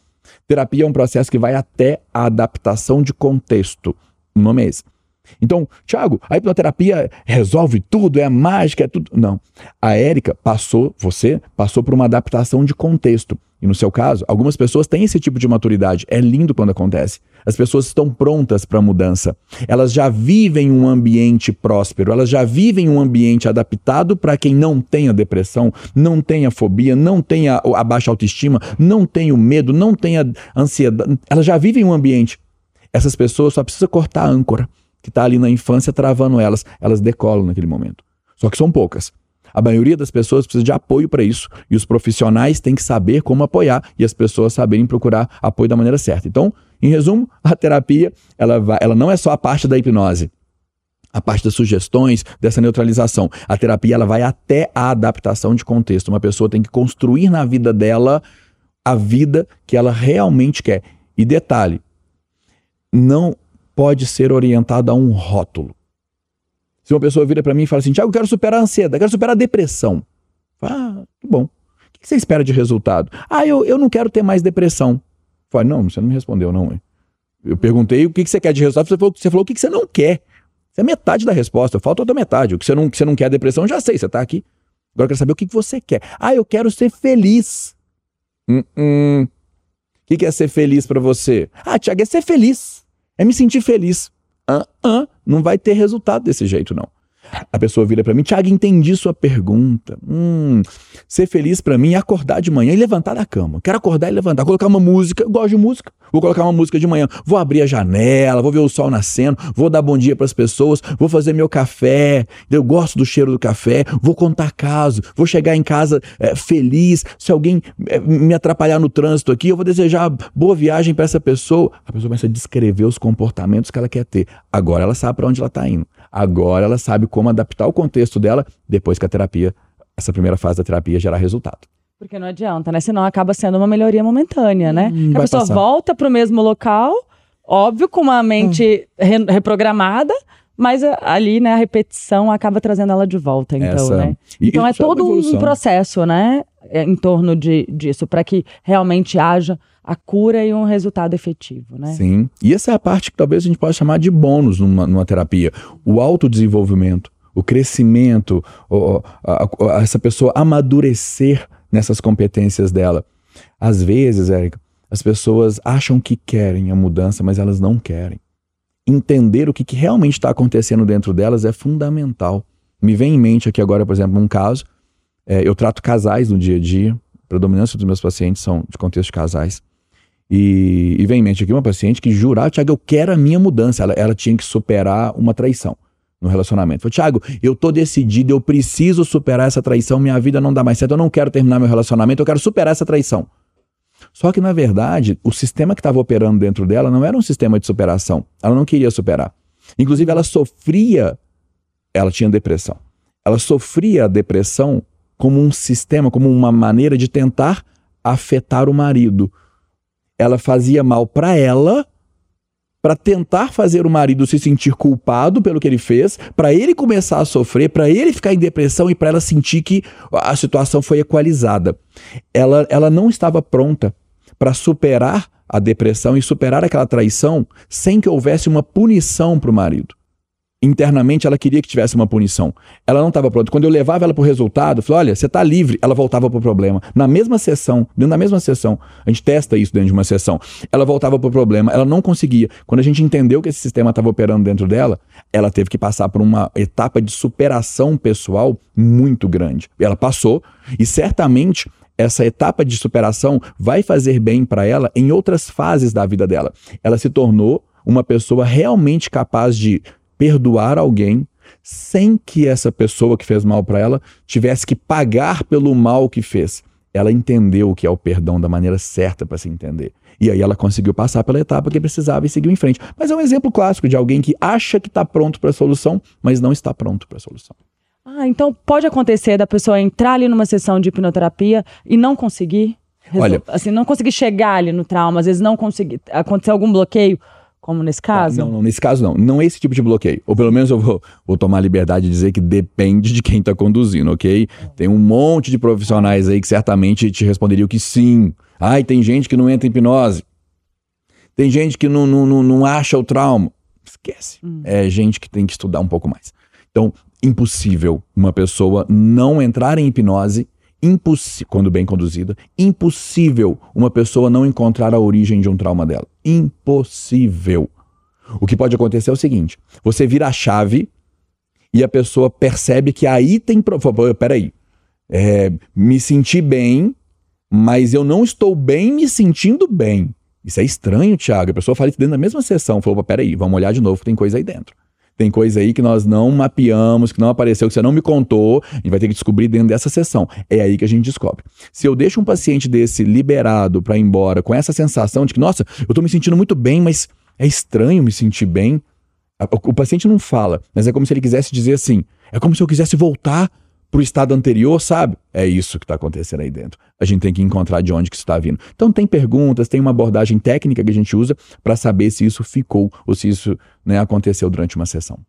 Terapia é um processo que vai até a adaptação de contexto. O nome é esse. Então, Tiago, a hipnoterapia resolve tudo, é mágica, é tudo. Não. A Érica passou, você passou por uma adaptação de contexto. E no seu caso, algumas pessoas têm esse tipo de maturidade. É lindo quando acontece. As pessoas estão prontas para a mudança. Elas já vivem um ambiente próspero, elas já vivem um ambiente adaptado para quem não tem a depressão, não tem a fobia, não tem a, baixa autoestima, não tem o medo, não tem a ansiedade. Elas já vivem um ambiente. Essas pessoas só precisam cortar a âncora que está ali na infância travando elas. Elas decolam naquele momento. Só que são poucas. A maioria das pessoas precisa de apoio para isso e os profissionais têm que saber como apoiar e as pessoas saberem procurar apoio da maneira certa. Então, em resumo, a terapia ela, vai, ela não é só a parte da hipnose, a parte das sugestões, dessa neutralização. A terapia ela vai até a adaptação de contexto. Uma pessoa tem que construir na vida dela a vida que ela realmente quer. E detalhe, não pode ser orientada a um rótulo. Se uma pessoa vira para mim e fala assim, Tiago, eu quero superar a ansiedade, quero superar a depressão. Ah, que bom. O que você espera de resultado? Ah, eu, eu não quero ter mais depressão. Falei, não, você não me respondeu, não. Eu perguntei o que você quer de resultado, você falou, você falou o que você não quer. Isso é metade da resposta, falta outra metade. O que você não, que você não quer depressão, já sei, você está aqui. Agora eu quero saber o que você quer. Ah, eu quero ser feliz. Hum, hum. O que é ser feliz para você? Ah, Tiago, é ser feliz. É me sentir feliz ah, ah, não vai ter resultado desse jeito, não. A pessoa vira para mim, Tiago, entendi sua pergunta. Hum, ser feliz para mim é acordar de manhã e levantar da cama. Quero acordar e levantar, colocar uma música, gosto de música. Vou colocar uma música de manhã, vou abrir a janela, vou ver o sol nascendo, vou dar bom dia para as pessoas, vou fazer meu café. Eu gosto do cheiro do café, vou contar caso, vou chegar em casa é, feliz. Se alguém é, me atrapalhar no trânsito aqui, eu vou desejar boa viagem para essa pessoa. A pessoa começa a descrever os comportamentos que ela quer ter. Agora ela sabe para onde ela está indo. Agora ela sabe como adaptar o contexto dela depois que a terapia, essa primeira fase da terapia gerar resultado. Porque não adianta, né? Senão acaba sendo uma melhoria momentânea, né? Hum, a pessoa passar. volta para o mesmo local, óbvio, com uma mente hum. re reprogramada, mas ali, né, a repetição acaba trazendo ela de volta, então, Essa... né? Então é, é todo um processo, né, em torno de, disso, para que realmente haja a cura e um resultado efetivo, né? Sim. E essa é a parte que talvez a gente possa chamar de bônus numa, numa terapia. O autodesenvolvimento, o crescimento, o, a, a, essa pessoa amadurecer nessas competências dela. Às vezes, Érica, as pessoas acham que querem a mudança, mas elas não querem. Entender o que, que realmente está acontecendo dentro delas é fundamental. Me vem em mente aqui agora, por exemplo, um caso. É, eu trato casais no dia a dia. A predominância dos meus pacientes são de contexto de casais. E, e vem em mente aqui uma paciente que jurava, Tiago, eu quero a minha mudança. Ela, ela tinha que superar uma traição no relacionamento. Falei, Tiago, eu tô decidido, eu preciso superar essa traição, minha vida não dá mais certo, eu não quero terminar meu relacionamento, eu quero superar essa traição. Só que, na verdade, o sistema que estava operando dentro dela não era um sistema de superação. Ela não queria superar. Inclusive, ela sofria, ela tinha depressão. Ela sofria a depressão como um sistema, como uma maneira de tentar afetar o marido ela fazia mal para ela, para tentar fazer o marido se sentir culpado pelo que ele fez, para ele começar a sofrer, para ele ficar em depressão e para ela sentir que a situação foi equalizada. Ela, ela não estava pronta para superar a depressão e superar aquela traição sem que houvesse uma punição para o marido internamente ela queria que tivesse uma punição. Ela não estava pronta. Quando eu levava ela para o resultado, eu falei, olha, você está livre. Ela voltava para o problema. Na mesma sessão, dentro da mesma sessão, a gente testa isso dentro de uma sessão. Ela voltava para o problema, ela não conseguia. Quando a gente entendeu que esse sistema estava operando dentro dela, ela teve que passar por uma etapa de superação pessoal muito grande. Ela passou e certamente essa etapa de superação vai fazer bem para ela em outras fases da vida dela. Ela se tornou uma pessoa realmente capaz de perdoar alguém sem que essa pessoa que fez mal para ela tivesse que pagar pelo mal que fez. Ela entendeu o que é o perdão da maneira certa para se entender. E aí ela conseguiu passar pela etapa que precisava e seguiu em frente. Mas é um exemplo clássico de alguém que acha que está pronto para a solução, mas não está pronto para a solução. Ah, então pode acontecer da pessoa entrar ali numa sessão de hipnoterapia e não conseguir? Olha, assim, não conseguir chegar ali no trauma, às vezes não conseguir acontecer algum bloqueio como nesse caso? Não, não, nesse caso não. Não é esse tipo de bloqueio. Ou pelo menos eu vou, vou tomar a liberdade de dizer que depende de quem está conduzindo, ok? Tem um monte de profissionais aí que certamente te responderiam que sim. Ai, tem gente que não entra em hipnose. Tem gente que não, não, não, não acha o trauma. esquece. Hum. É gente que tem que estudar um pouco mais. Então, impossível uma pessoa não entrar em hipnose, quando bem conduzida, impossível uma pessoa não encontrar a origem de um trauma dela. Impossível. O que pode acontecer é o seguinte: você vira a chave e a pessoa percebe que aí tem. Peraí, é, me senti bem, mas eu não estou bem me sentindo bem. Isso é estranho, Thiago. A pessoa fala isso dentro da mesma sessão. Falou, peraí, vamos olhar de novo tem coisa aí dentro. Tem coisa aí que nós não mapeamos, que não apareceu, que você não me contou. A gente vai ter que descobrir dentro dessa sessão. É aí que a gente descobre. Se eu deixo um paciente desse liberado para ir embora com essa sensação de que, nossa, eu tô me sentindo muito bem, mas é estranho me sentir bem. O paciente não fala, mas é como se ele quisesse dizer assim: é como se eu quisesse voltar para o estado anterior, sabe? É isso que está acontecendo aí dentro. A gente tem que encontrar de onde que isso está vindo. Então tem perguntas, tem uma abordagem técnica que a gente usa para saber se isso ficou ou se isso né, aconteceu durante uma sessão.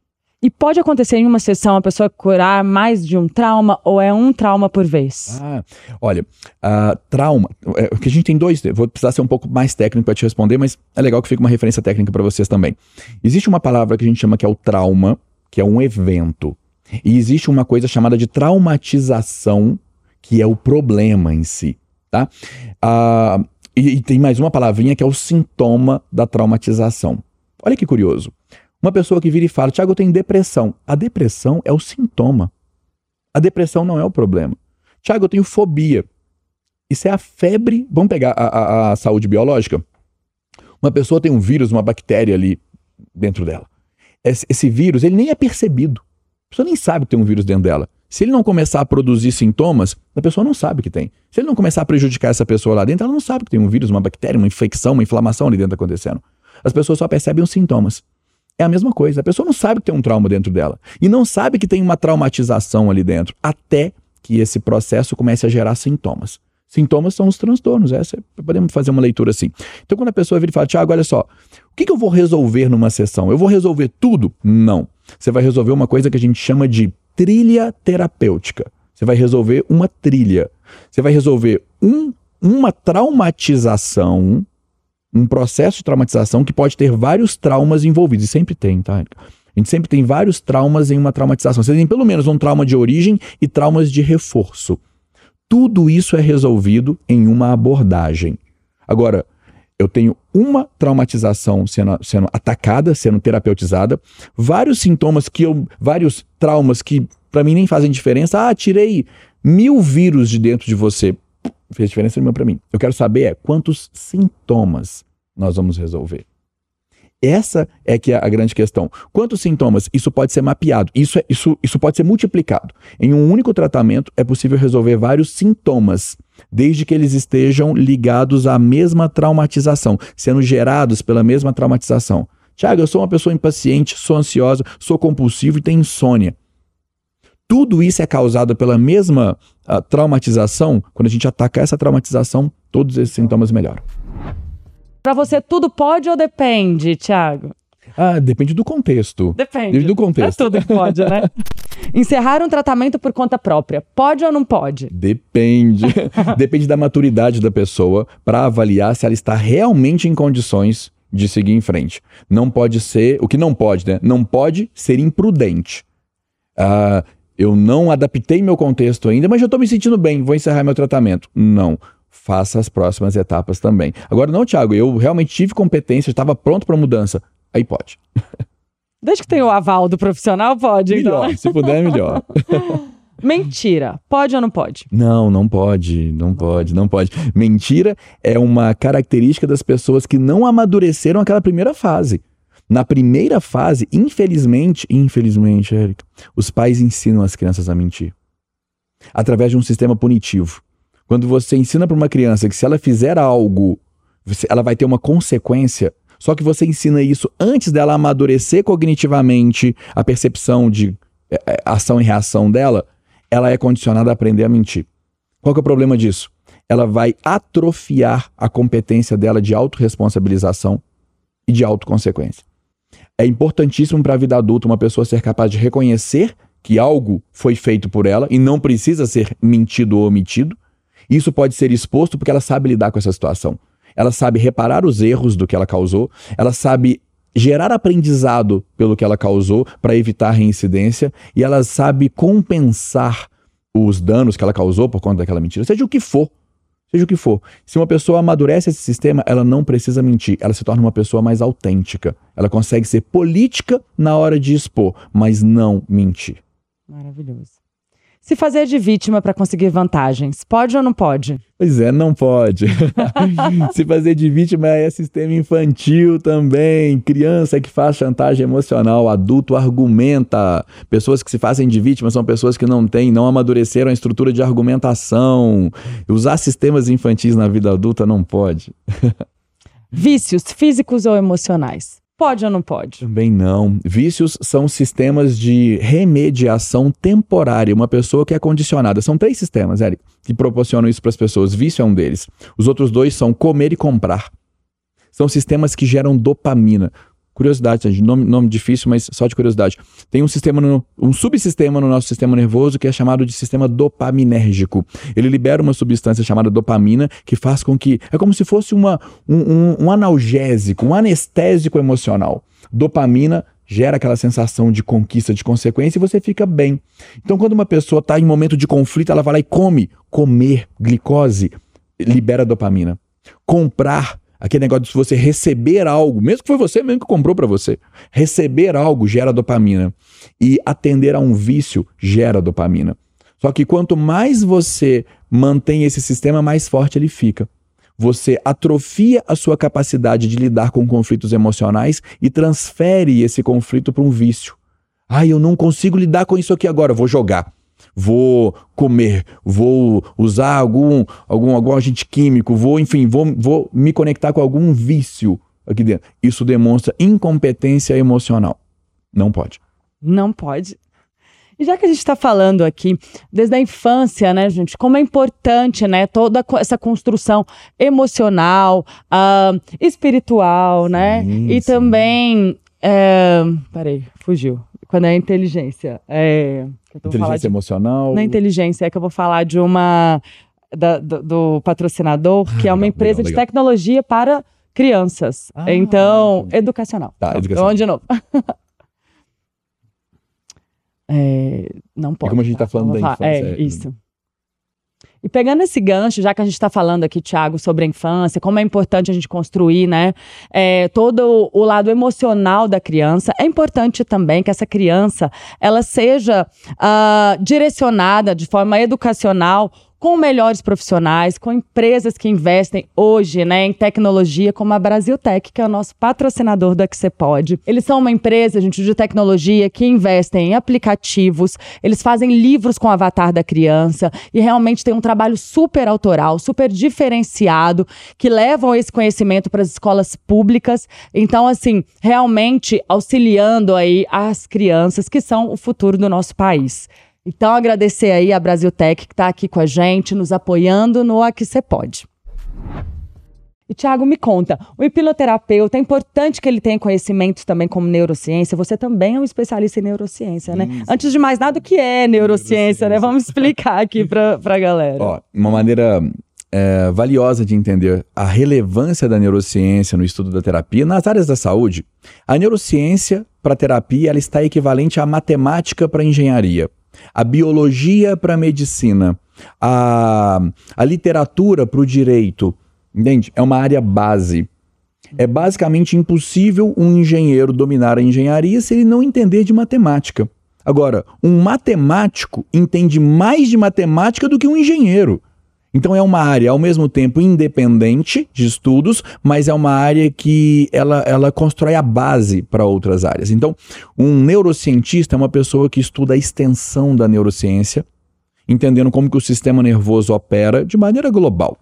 E pode acontecer em uma sessão a pessoa curar mais de um trauma ou é um trauma por vez? Ah, olha, uh, trauma, é, que a gente tem dois, vou precisar ser um pouco mais técnico para te responder, mas é legal que fique uma referência técnica para vocês também. Existe uma palavra que a gente chama que é o trauma, que é um evento. E existe uma coisa chamada de traumatização, que é o problema em si, tá? Ah, e, e tem mais uma palavrinha que é o sintoma da traumatização. Olha que curioso. Uma pessoa que vira e fala, Tiago, eu tenho depressão. A depressão é o sintoma. A depressão não é o problema. Tiago, eu tenho fobia. Isso é a febre. Vamos pegar a, a, a saúde biológica? Uma pessoa tem um vírus, uma bactéria ali dentro dela. Esse, esse vírus, ele nem é percebido. Pessoa nem sabe que tem um vírus dentro dela. Se ele não começar a produzir sintomas, a pessoa não sabe que tem. Se ele não começar a prejudicar essa pessoa lá dentro, ela não sabe que tem um vírus, uma bactéria, uma infecção, uma inflamação ali dentro acontecendo. As pessoas só percebem os sintomas. É a mesma coisa. A pessoa não sabe que tem um trauma dentro dela. E não sabe que tem uma traumatização ali dentro. Até que esse processo comece a gerar sintomas. Sintomas são os transtornos. Essa, podemos fazer uma leitura assim. Então, quando a pessoa vira e fala, Tiago, olha só, o que, que eu vou resolver numa sessão? Eu vou resolver tudo? Não. Você vai resolver uma coisa que a gente chama de trilha terapêutica. Você vai resolver uma trilha. Você vai resolver um, uma traumatização, um processo de traumatização que pode ter vários traumas envolvidos. E sempre tem, tá? A gente sempre tem vários traumas em uma traumatização. Você tem pelo menos um trauma de origem e traumas de reforço. Tudo isso é resolvido em uma abordagem. Agora, eu tenho uma traumatização sendo, sendo atacada, sendo terapeutizada, vários sintomas que eu. vários traumas que para mim nem fazem diferença. Ah, tirei mil vírus de dentro de você. Fez diferença nenhuma para mim. Eu quero saber é quantos sintomas nós vamos resolver. Essa é que é a grande questão. Quantos sintomas? Isso pode ser mapeado, isso, é, isso, isso pode ser multiplicado. Em um único tratamento é possível resolver vários sintomas desde que eles estejam ligados à mesma traumatização, sendo gerados pela mesma traumatização. Tiago, eu sou uma pessoa impaciente, sou ansiosa, sou compulsivo e tenho insônia. Tudo isso é causado pela mesma uh, traumatização. Quando a gente atacar essa traumatização, todos esses sintomas melhoram. Para você, tudo pode ou depende, Tiago? Ah, depende do contexto. Depende. Depende do contexto. É tudo pode, né? Encerrar um tratamento por conta própria. Pode ou não pode? Depende. depende da maturidade da pessoa para avaliar se ela está realmente em condições de seguir em frente. Não pode ser. O que não pode, né? Não pode ser imprudente. Ah, eu não adaptei meu contexto ainda, mas já estou me sentindo bem, vou encerrar meu tratamento. Não faça as próximas etapas também. Agora, não, Thiago, eu realmente tive competência, estava pronto para mudança aí pode. Desde que tem o aval do profissional, pode. Melhor, então. se puder, melhor. Mentira, pode ou não pode? Não, não pode, não pode, não pode. Mentira é uma característica das pessoas que não amadureceram aquela primeira fase. Na primeira fase, infelizmente, infelizmente, Érica, os pais ensinam as crianças a mentir. Através de um sistema punitivo. Quando você ensina para uma criança que se ela fizer algo, ela vai ter uma consequência, só que você ensina isso antes dela amadurecer cognitivamente a percepção de é, é, ação e reação dela, ela é condicionada a aprender a mentir. Qual que é o problema disso? Ela vai atrofiar a competência dela de autorresponsabilização e de autoconsequência. É importantíssimo para a vida adulta uma pessoa ser capaz de reconhecer que algo foi feito por ela e não precisa ser mentido ou omitido. Isso pode ser exposto porque ela sabe lidar com essa situação ela sabe reparar os erros do que ela causou, ela sabe gerar aprendizado pelo que ela causou para evitar reincidência e ela sabe compensar os danos que ela causou por conta daquela mentira, seja o que for. Seja o que for. Se uma pessoa amadurece esse sistema, ela não precisa mentir. Ela se torna uma pessoa mais autêntica. Ela consegue ser política na hora de expor, mas não mentir. Maravilhoso. Se fazer de vítima para conseguir vantagens, pode ou não pode? Pois é, não pode. Se fazer de vítima é sistema infantil também. Criança que faz chantagem emocional, adulto argumenta. Pessoas que se fazem de vítima são pessoas que não têm, não amadureceram a estrutura de argumentação. Usar sistemas infantis na vida adulta não pode. Vícios físicos ou emocionais? Pode ou não pode? Também não. Vícios são sistemas de remediação temporária. Uma pessoa que é condicionada. São três sistemas, Eric, que proporcionam isso para as pessoas. Vício é um deles. Os outros dois são comer e comprar. São sistemas que geram dopamina. Curiosidade, gente, nome, nome difícil, mas só de curiosidade. Tem um sistema, no, um subsistema no nosso sistema nervoso que é chamado de sistema dopaminérgico. Ele libera uma substância chamada dopamina que faz com que. É como se fosse uma, um, um, um analgésico, um anestésico emocional. Dopamina gera aquela sensação de conquista, de consequência e você fica bem. Então, quando uma pessoa está em momento de conflito, ela vai lá e come. Comer, glicose, libera dopamina. Comprar Aquele negócio de você receber algo, mesmo que foi você mesmo que comprou para você. Receber algo gera dopamina. E atender a um vício gera dopamina. Só que quanto mais você mantém esse sistema, mais forte ele fica. Você atrofia a sua capacidade de lidar com conflitos emocionais e transfere esse conflito para um vício. Ah, eu não consigo lidar com isso aqui agora, vou jogar vou comer, vou usar algum, algum, algum agente químico, vou, enfim, vou, vou me conectar com algum vício aqui dentro. Isso demonstra incompetência emocional. Não pode. Não pode. E já que a gente está falando aqui desde a infância, né, gente, como é importante, né, toda essa construção emocional, uh, espiritual, né, sim, e sim. também, é, peraí, fugiu, quando é inteligência, é, inteligência de, emocional. Na inteligência, é que eu vou falar de uma. Da, do, do, patrocinador, que é uma empresa legal, de legal. tecnologia para crianças. Ah, então, entendi. educacional. Tá, educacional. Então, de novo. é, não pode. É como a gente está falando da infância. É, é, isso. E pegando esse gancho, já que a gente está falando aqui, Thiago, sobre a infância, como é importante a gente construir, né, é, todo o lado emocional da criança, é importante também que essa criança ela seja uh, direcionada de forma educacional com melhores profissionais, com empresas que investem hoje né, em tecnologia, como a Brasiltech, que é o nosso patrocinador do Que Pode. Eles são uma empresa, gente, de tecnologia que investem em aplicativos, eles fazem livros com o avatar da criança e realmente tem um trabalho super autoral, super diferenciado, que levam esse conhecimento para as escolas públicas. Então, assim, realmente auxiliando aí as crianças que são o futuro do nosso país. Então, agradecer aí a Brasil Tech que está aqui com a gente, nos apoiando no Aqui Você Pode. E, Tiago, me conta, o hipnoterapeuta, é importante que ele tenha conhecimentos também como neurociência. Você também é um especialista em neurociência, né? Isso. Antes de mais nada, o que é neurociência, neurociência. né? Vamos explicar aqui para a galera. Ó, uma maneira é, valiosa de entender a relevância da neurociência no estudo da terapia nas áreas da saúde. A neurociência para terapia ela está equivalente à matemática para engenharia a biologia para a medicina, a, a literatura para o direito, entende? É uma área base. É basicamente impossível um engenheiro dominar a engenharia se ele não entender de matemática. Agora, um matemático entende mais de matemática do que um engenheiro. Então é uma área ao mesmo tempo independente de estudos, mas é uma área que ela, ela constrói a base para outras áreas. Então, um neurocientista é uma pessoa que estuda a extensão da neurociência, entendendo como que o sistema nervoso opera de maneira global.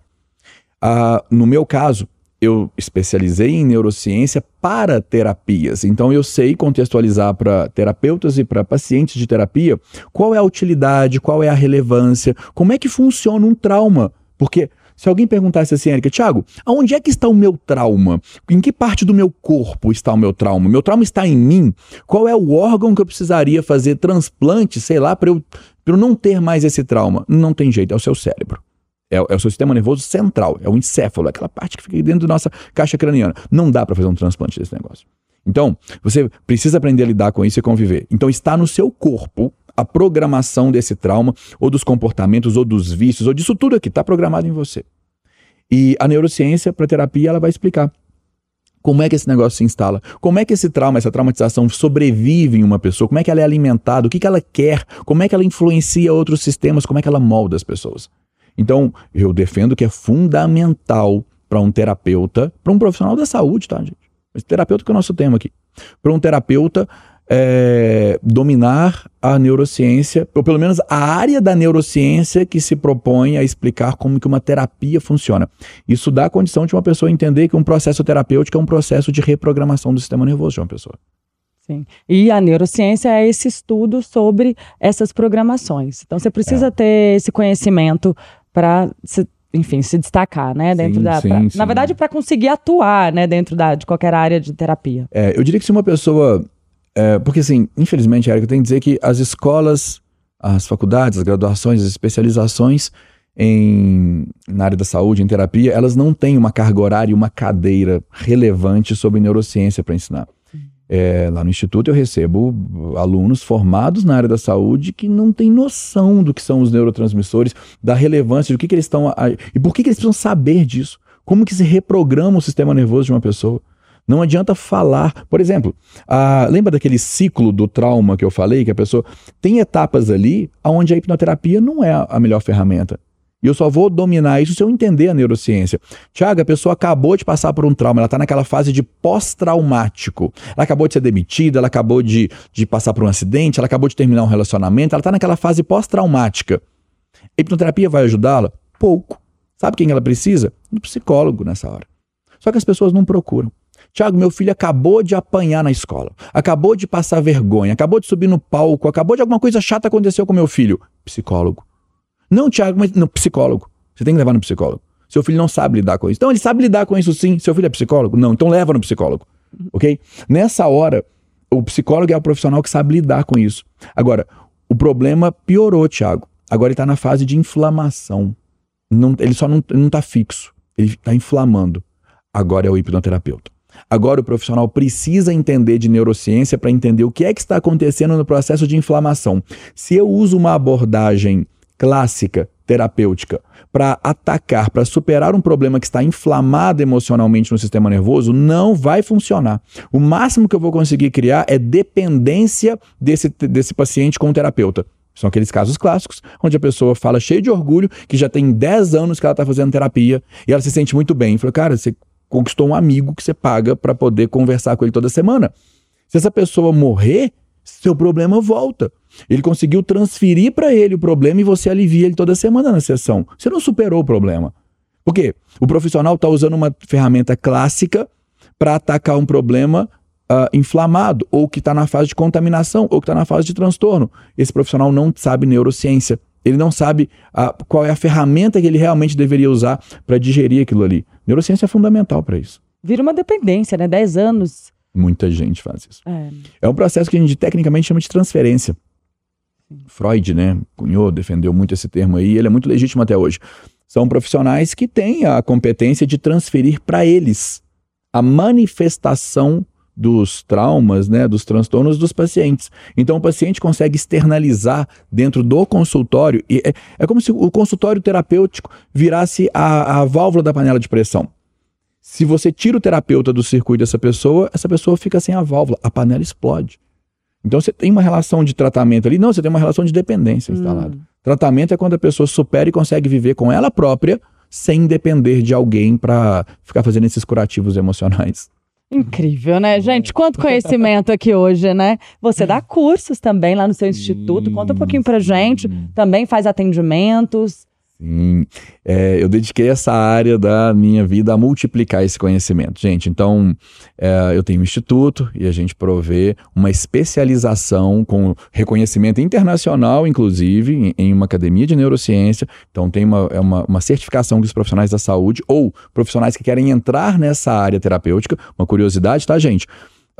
Ah, no meu caso, eu especializei em neurociência para terapias. Então eu sei contextualizar para terapeutas e para pacientes de terapia qual é a utilidade, qual é a relevância, como é que funciona um trauma. Porque se alguém perguntasse assim, Érica, Tiago, aonde é que está o meu trauma? Em que parte do meu corpo está o meu trauma? Meu trauma está em mim? Qual é o órgão que eu precisaria fazer transplante, sei lá, para eu, eu não ter mais esse trauma? Não tem jeito, é o seu cérebro. É, é, o seu sistema nervoso central, é o encéfalo, aquela parte que fica dentro da nossa caixa craniana. Não dá para fazer um transplante desse negócio. Então, você precisa aprender a lidar com isso e conviver. Então, está no seu corpo a programação desse trauma, ou dos comportamentos, ou dos vícios, ou disso tudo aqui, está programado em você. E a neurociência, para terapia, ela vai explicar como é que esse negócio se instala? Como é que esse trauma, essa traumatização sobrevive em uma pessoa? Como é que ela é alimentada? O que, que ela quer? Como é que ela influencia outros sistemas? Como é que ela molda as pessoas? Então, eu defendo que é fundamental para um terapeuta, para um profissional da saúde, tá, gente? Esse terapeuta que é o nosso tema aqui. Para um terapeuta é, dominar a neurociência, ou pelo menos a área da neurociência que se propõe a explicar como que uma terapia funciona. Isso dá a condição de uma pessoa entender que um processo terapêutico é um processo de reprogramação do sistema nervoso de uma pessoa. Sim. E a neurociência é esse estudo sobre essas programações. Então você precisa é. ter esse conhecimento para enfim, se destacar, né, dentro sim, da, sim, pra, sim. na verdade, para conseguir atuar, né, dentro da, de qualquer área de terapia. É, eu diria que se uma pessoa é, porque, assim, infelizmente, Érica, eu tenho que dizer que as escolas, as faculdades, as graduações, as especializações em, na área da saúde, em terapia, elas não têm uma carga horária e uma cadeira relevante sobre neurociência para ensinar. É, lá no Instituto eu recebo alunos formados na área da saúde que não têm noção do que são os neurotransmissores, da relevância, do que, que eles estão. E por que, que eles precisam saber disso? Como que se reprograma o sistema nervoso de uma pessoa? Não adianta falar. Por exemplo, a, lembra daquele ciclo do trauma que eu falei, que a pessoa tem etapas ali onde a hipnoterapia não é a melhor ferramenta. E eu só vou dominar isso se eu entender a neurociência. Tiago, a pessoa acabou de passar por um trauma, ela está naquela fase de pós-traumático. Ela acabou de ser demitida, ela acabou de, de passar por um acidente, ela acabou de terminar um relacionamento, ela está naquela fase pós-traumática. Hipnoterapia vai ajudá-la? Pouco. Sabe quem ela precisa? Do psicólogo nessa hora. Só que as pessoas não procuram. Tiago, meu filho acabou de apanhar na escola, acabou de passar vergonha, acabou de subir no palco, acabou de alguma coisa chata aconteceu com meu filho. Psicólogo. Não, Tiago, mas no psicólogo. Você tem que levar no psicólogo. Seu filho não sabe lidar com isso. Então, ele sabe lidar com isso sim. Seu filho é psicólogo? Não, então leva no psicólogo. Ok? Nessa hora, o psicólogo é o profissional que sabe lidar com isso. Agora, o problema piorou, Tiago. Agora ele está na fase de inflamação. Não, ele só não está fixo. Ele está inflamando. Agora é o hipnoterapeuta. Agora o profissional precisa entender de neurociência para entender o que é que está acontecendo no processo de inflamação. Se eu uso uma abordagem clássica, terapêutica, para atacar, para superar um problema que está inflamado emocionalmente no sistema nervoso, não vai funcionar. O máximo que eu vou conseguir criar é dependência desse, desse paciente com o terapeuta. São aqueles casos clássicos, onde a pessoa fala cheio de orgulho, que já tem 10 anos que ela está fazendo terapia, e ela se sente muito bem. Fala, cara, você conquistou um amigo que você paga para poder conversar com ele toda semana. Se essa pessoa morrer, seu problema volta. Ele conseguiu transferir para ele o problema e você alivia ele toda semana na sessão. Você não superou o problema. Por quê? O profissional está usando uma ferramenta clássica para atacar um problema uh, inflamado, ou que está na fase de contaminação, ou que está na fase de transtorno. Esse profissional não sabe neurociência. Ele não sabe a, qual é a ferramenta que ele realmente deveria usar para digerir aquilo ali. Neurociência é fundamental para isso. Vira uma dependência, né? 10 anos. Muita gente faz isso. É. é um processo que a gente tecnicamente chama de transferência. Freud, né, cunhou, defendeu muito esse termo aí, ele é muito legítimo até hoje. São profissionais que têm a competência de transferir para eles a manifestação dos traumas, né, dos transtornos dos pacientes. Então o paciente consegue externalizar dentro do consultório e é, é como se o consultório terapêutico virasse a, a válvula da panela de pressão. Se você tira o terapeuta do circuito dessa pessoa, essa pessoa fica sem a válvula, a panela explode. Então você tem uma relação de tratamento ali, não, você tem uma relação de dependência instalada. Hum. Tratamento é quando a pessoa supera e consegue viver com ela própria sem depender de alguém para ficar fazendo esses curativos emocionais. Incrível, né, gente? Quanto conhecimento aqui hoje, né? Você dá cursos também lá no seu instituto. Conta um pouquinho pra gente. Também faz atendimentos. Sim, é, eu dediquei essa área da minha vida a multiplicar esse conhecimento, gente. Então, é, eu tenho um instituto e a gente provê uma especialização com reconhecimento internacional, inclusive, em, em uma academia de neurociência. Então, tem uma, é uma, uma certificação dos profissionais da saúde ou profissionais que querem entrar nessa área terapêutica. Uma curiosidade, tá, gente?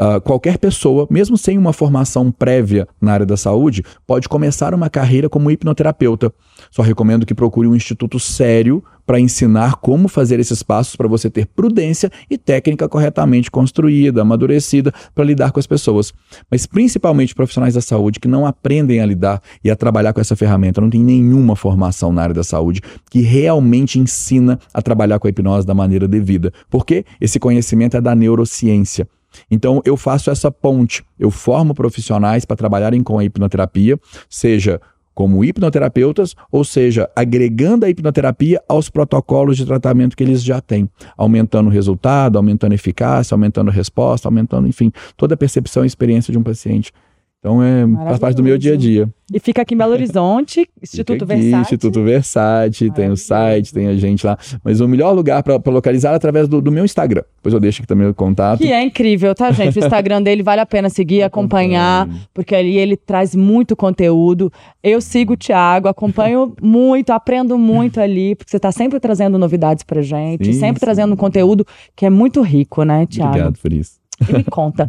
Uh, qualquer pessoa, mesmo sem uma formação prévia na área da saúde, pode começar uma carreira como hipnoterapeuta. Só recomendo que procure um instituto sério para ensinar como fazer esses passos para você ter prudência e técnica corretamente construída, amadurecida para lidar com as pessoas. Mas principalmente profissionais da saúde que não aprendem a lidar e a trabalhar com essa ferramenta, não tem nenhuma formação na área da saúde que realmente ensina a trabalhar com a hipnose da maneira devida. Porque esse conhecimento é da neurociência. Então, eu faço essa ponte. Eu formo profissionais para trabalharem com a hipnoterapia, seja como hipnoterapeutas, ou seja, agregando a hipnoterapia aos protocolos de tratamento que eles já têm, aumentando o resultado, aumentando a eficácia, aumentando a resposta, aumentando, enfim, toda a percepção e experiência de um paciente. Então é, faz parte do meu dia a dia. E fica aqui em Belo Horizonte, Instituto aqui, Versace. Instituto Versace, tem o site, tem a gente lá. Mas o melhor lugar para localizar é através do, do, meu Instagram. Depois eu deixo aqui também o contato. Que é incrível, tá, gente? O Instagram dele vale a pena seguir, acompanhar, porque ali ele traz muito conteúdo. Eu sigo o Thiago, acompanho muito, aprendo muito ali, porque você está sempre trazendo novidades pra gente, sim, sempre sim. trazendo um conteúdo que é muito rico, né, Thiago? Obrigado por isso. E me conta.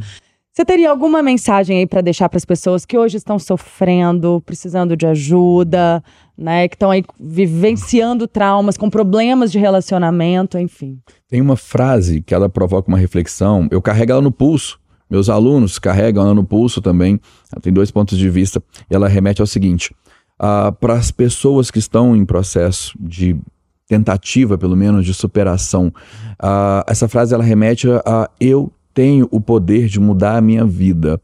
Você teria alguma mensagem aí para deixar para as pessoas que hoje estão sofrendo, precisando de ajuda, né, que estão aí vivenciando traumas, com problemas de relacionamento, enfim? Tem uma frase que ela provoca uma reflexão, eu carrego ela no pulso. Meus alunos carregam ela no pulso também. Ela tem dois pontos de vista e ela remete ao seguinte: uh, para as pessoas que estão em processo de tentativa, pelo menos, de superação, uh, essa frase ela remete a eu tenho o poder de mudar a minha vida.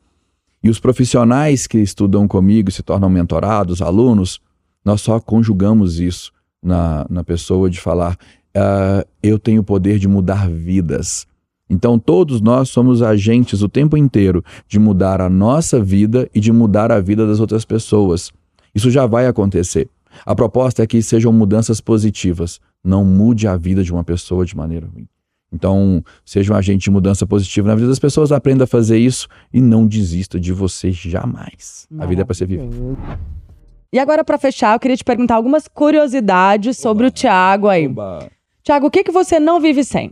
E os profissionais que estudam comigo se tornam mentorados, alunos, nós só conjugamos isso na, na pessoa de falar: uh, eu tenho o poder de mudar vidas. Então, todos nós somos agentes o tempo inteiro de mudar a nossa vida e de mudar a vida das outras pessoas. Isso já vai acontecer. A proposta é que sejam mudanças positivas. Não mude a vida de uma pessoa de maneira ruim. Então, seja um agente de mudança positiva na vida das pessoas, aprenda a fazer isso e não desista de você jamais. A vida é para ser vivida. E agora, para fechar, eu queria te perguntar algumas curiosidades Oba. sobre o Thiago aí. Oba. Thiago, o que, que você não vive sem?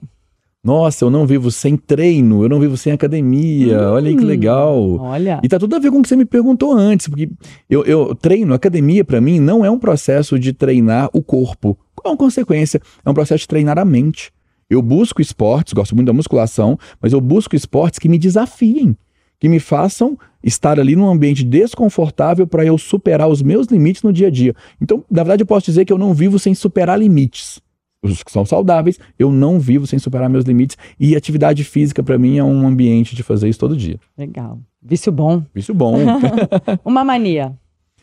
Nossa, eu não vivo sem treino, eu não vivo sem academia. Hum, olha aí que legal. Olha. E tá tudo a ver com o que você me perguntou antes, porque eu, eu treino, academia para mim não é um processo de treinar o corpo. Com consequência, é um processo de treinar a mente. Eu busco esportes, gosto muito da musculação, mas eu busco esportes que me desafiem, que me façam estar ali num ambiente desconfortável para eu superar os meus limites no dia a dia. Então, na verdade, eu posso dizer que eu não vivo sem superar limites. Os que são saudáveis, eu não vivo sem superar meus limites. E atividade física, para mim, é um ambiente de fazer isso todo dia. Legal. Vício bom. Vício bom. Uma mania.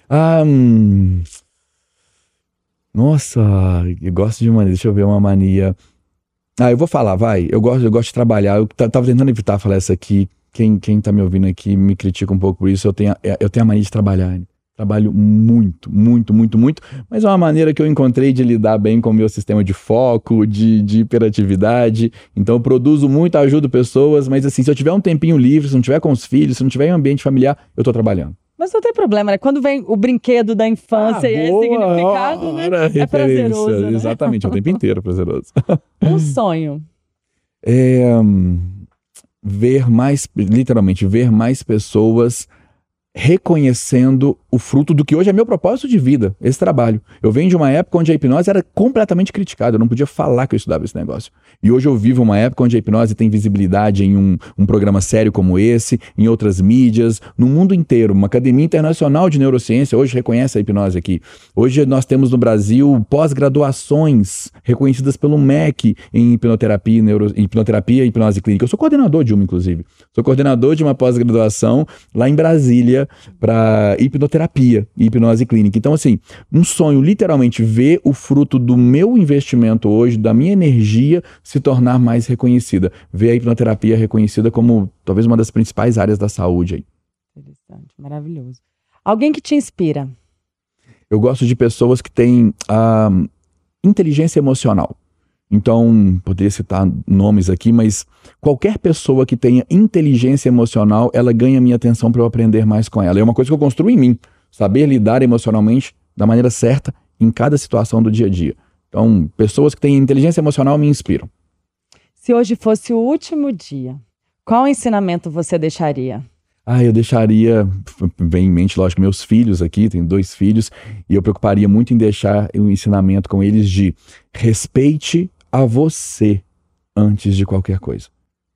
Ah, hum... Nossa, eu gosto de mania. Deixa eu ver uma mania. Ah, eu vou falar, vai. Eu gosto, eu gosto de trabalhar. Eu tava tentando evitar falar essa aqui. Quem, quem tá me ouvindo aqui me critica um pouco por isso. Eu tenho, é, eu tenho a mania de trabalhar. Né? Trabalho muito, muito, muito, muito. Mas é uma maneira que eu encontrei de lidar bem com o meu sistema de foco, de, de hiperatividade. Então eu produzo muito, ajudo pessoas. Mas assim, se eu tiver um tempinho livre, se não tiver com os filhos, se não tiver em um ambiente familiar, eu tô trabalhando. Mas não tem problema, né? Quando vem o brinquedo da infância ah, e é significado, né? É prazeroso. Né? Exatamente, é o tempo inteiro prazeroso. Um sonho. É, hum, ver mais, literalmente, ver mais pessoas reconhecendo o fruto do que hoje é meu propósito de vida, esse trabalho. Eu venho de uma época onde a hipnose era completamente criticada, eu não podia falar que eu estudava esse negócio. E hoje eu vivo uma época onde a hipnose tem visibilidade em um, um programa sério como esse, em outras mídias, no mundo inteiro. Uma academia internacional de neurociência hoje reconhece a hipnose aqui. Hoje nós temos no Brasil pós-graduações reconhecidas pelo MEC em hipnoterapia, neuro, hipnoterapia e hipnose clínica. Eu sou coordenador de uma, inclusive. Sou coordenador de uma pós-graduação lá em Brasília para hipnoterapia e hipnose clínica. Então, assim, um sonho literalmente ver o fruto do meu investimento hoje, da minha energia, se tornar mais reconhecida. Ver a hipnoterapia reconhecida como talvez uma das principais áreas da saúde aí. Interessante, maravilhoso. Alguém que te inspira? Eu gosto de pessoas que têm uh, inteligência emocional. Então, poderia citar nomes aqui, mas qualquer pessoa que tenha inteligência emocional, ela ganha minha atenção para eu aprender mais com ela. É uma coisa que eu construo em mim, saber lidar emocionalmente da maneira certa em cada situação do dia a dia. Então, pessoas que têm inteligência emocional me inspiram. Se hoje fosse o último dia, qual ensinamento você deixaria? Ah, eu deixaria, bem em mente, lógico, meus filhos aqui, tenho dois filhos, e eu preocuparia muito em deixar um ensinamento com eles de respeite a você antes de qualquer coisa.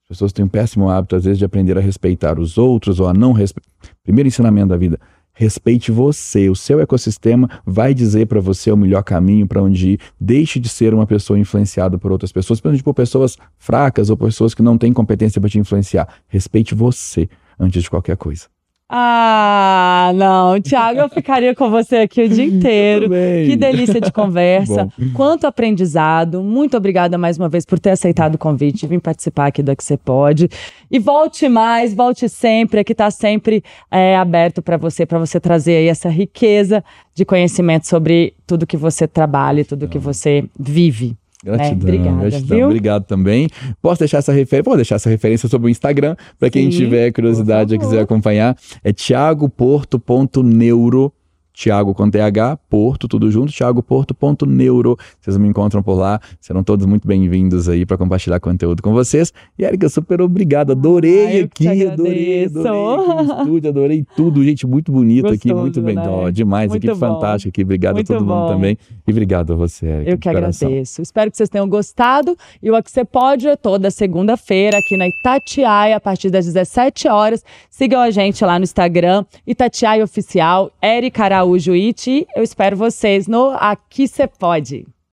As pessoas têm um péssimo hábito, às vezes, de aprender a respeitar os outros ou a não respeitar. Primeiro ensinamento da vida: respeite você. O seu ecossistema vai dizer para você o melhor caminho para onde ir. Deixe de ser uma pessoa influenciada por outras pessoas, principalmente por pessoas fracas ou pessoas que não têm competência para te influenciar. Respeite você antes de qualquer coisa. Ah, não, Tiago, eu ficaria com você aqui o dia inteiro. Que delícia de conversa, quanto aprendizado. Muito obrigada mais uma vez por ter aceitado o convite, vir participar aqui do Que Você Pode. E volte mais, volte sempre, aqui está sempre é, aberto para você, para você trazer aí essa riqueza de conhecimento sobre tudo que você trabalha e tudo que você vive. Gratidão, né? Obrigada, gratidão. Viu? Obrigado também. Posso deixar essa referência? Vou deixar essa referência sobre o Instagram, para quem tiver curiosidade e quiser acompanhar. É thiagoporto.neuro. Tiago com TH, Porto, tudo junto, thiagoporto.neuro. Vocês me encontram por lá, serão todos muito bem-vindos aí para compartilhar conteúdo com vocês. E Erika, super obrigado, adorei ah, aqui, adorei, adorei aqui estúdio, adorei tudo, gente, muito bonito Gostoso, aqui, muito bem, né? oh, demais, muito aqui, fantástico aqui, obrigado muito a todo bom. mundo também. E obrigado a você, Erika. Eu que agradeço. Espero que vocês tenham gostado. E o que você pode é toda segunda-feira aqui na Itatiaia, a partir das 17 horas. Sigam a gente lá no Instagram, Itatiaia Oficial, Erika Araújo It. Eu espero vocês no Aqui Você Pode.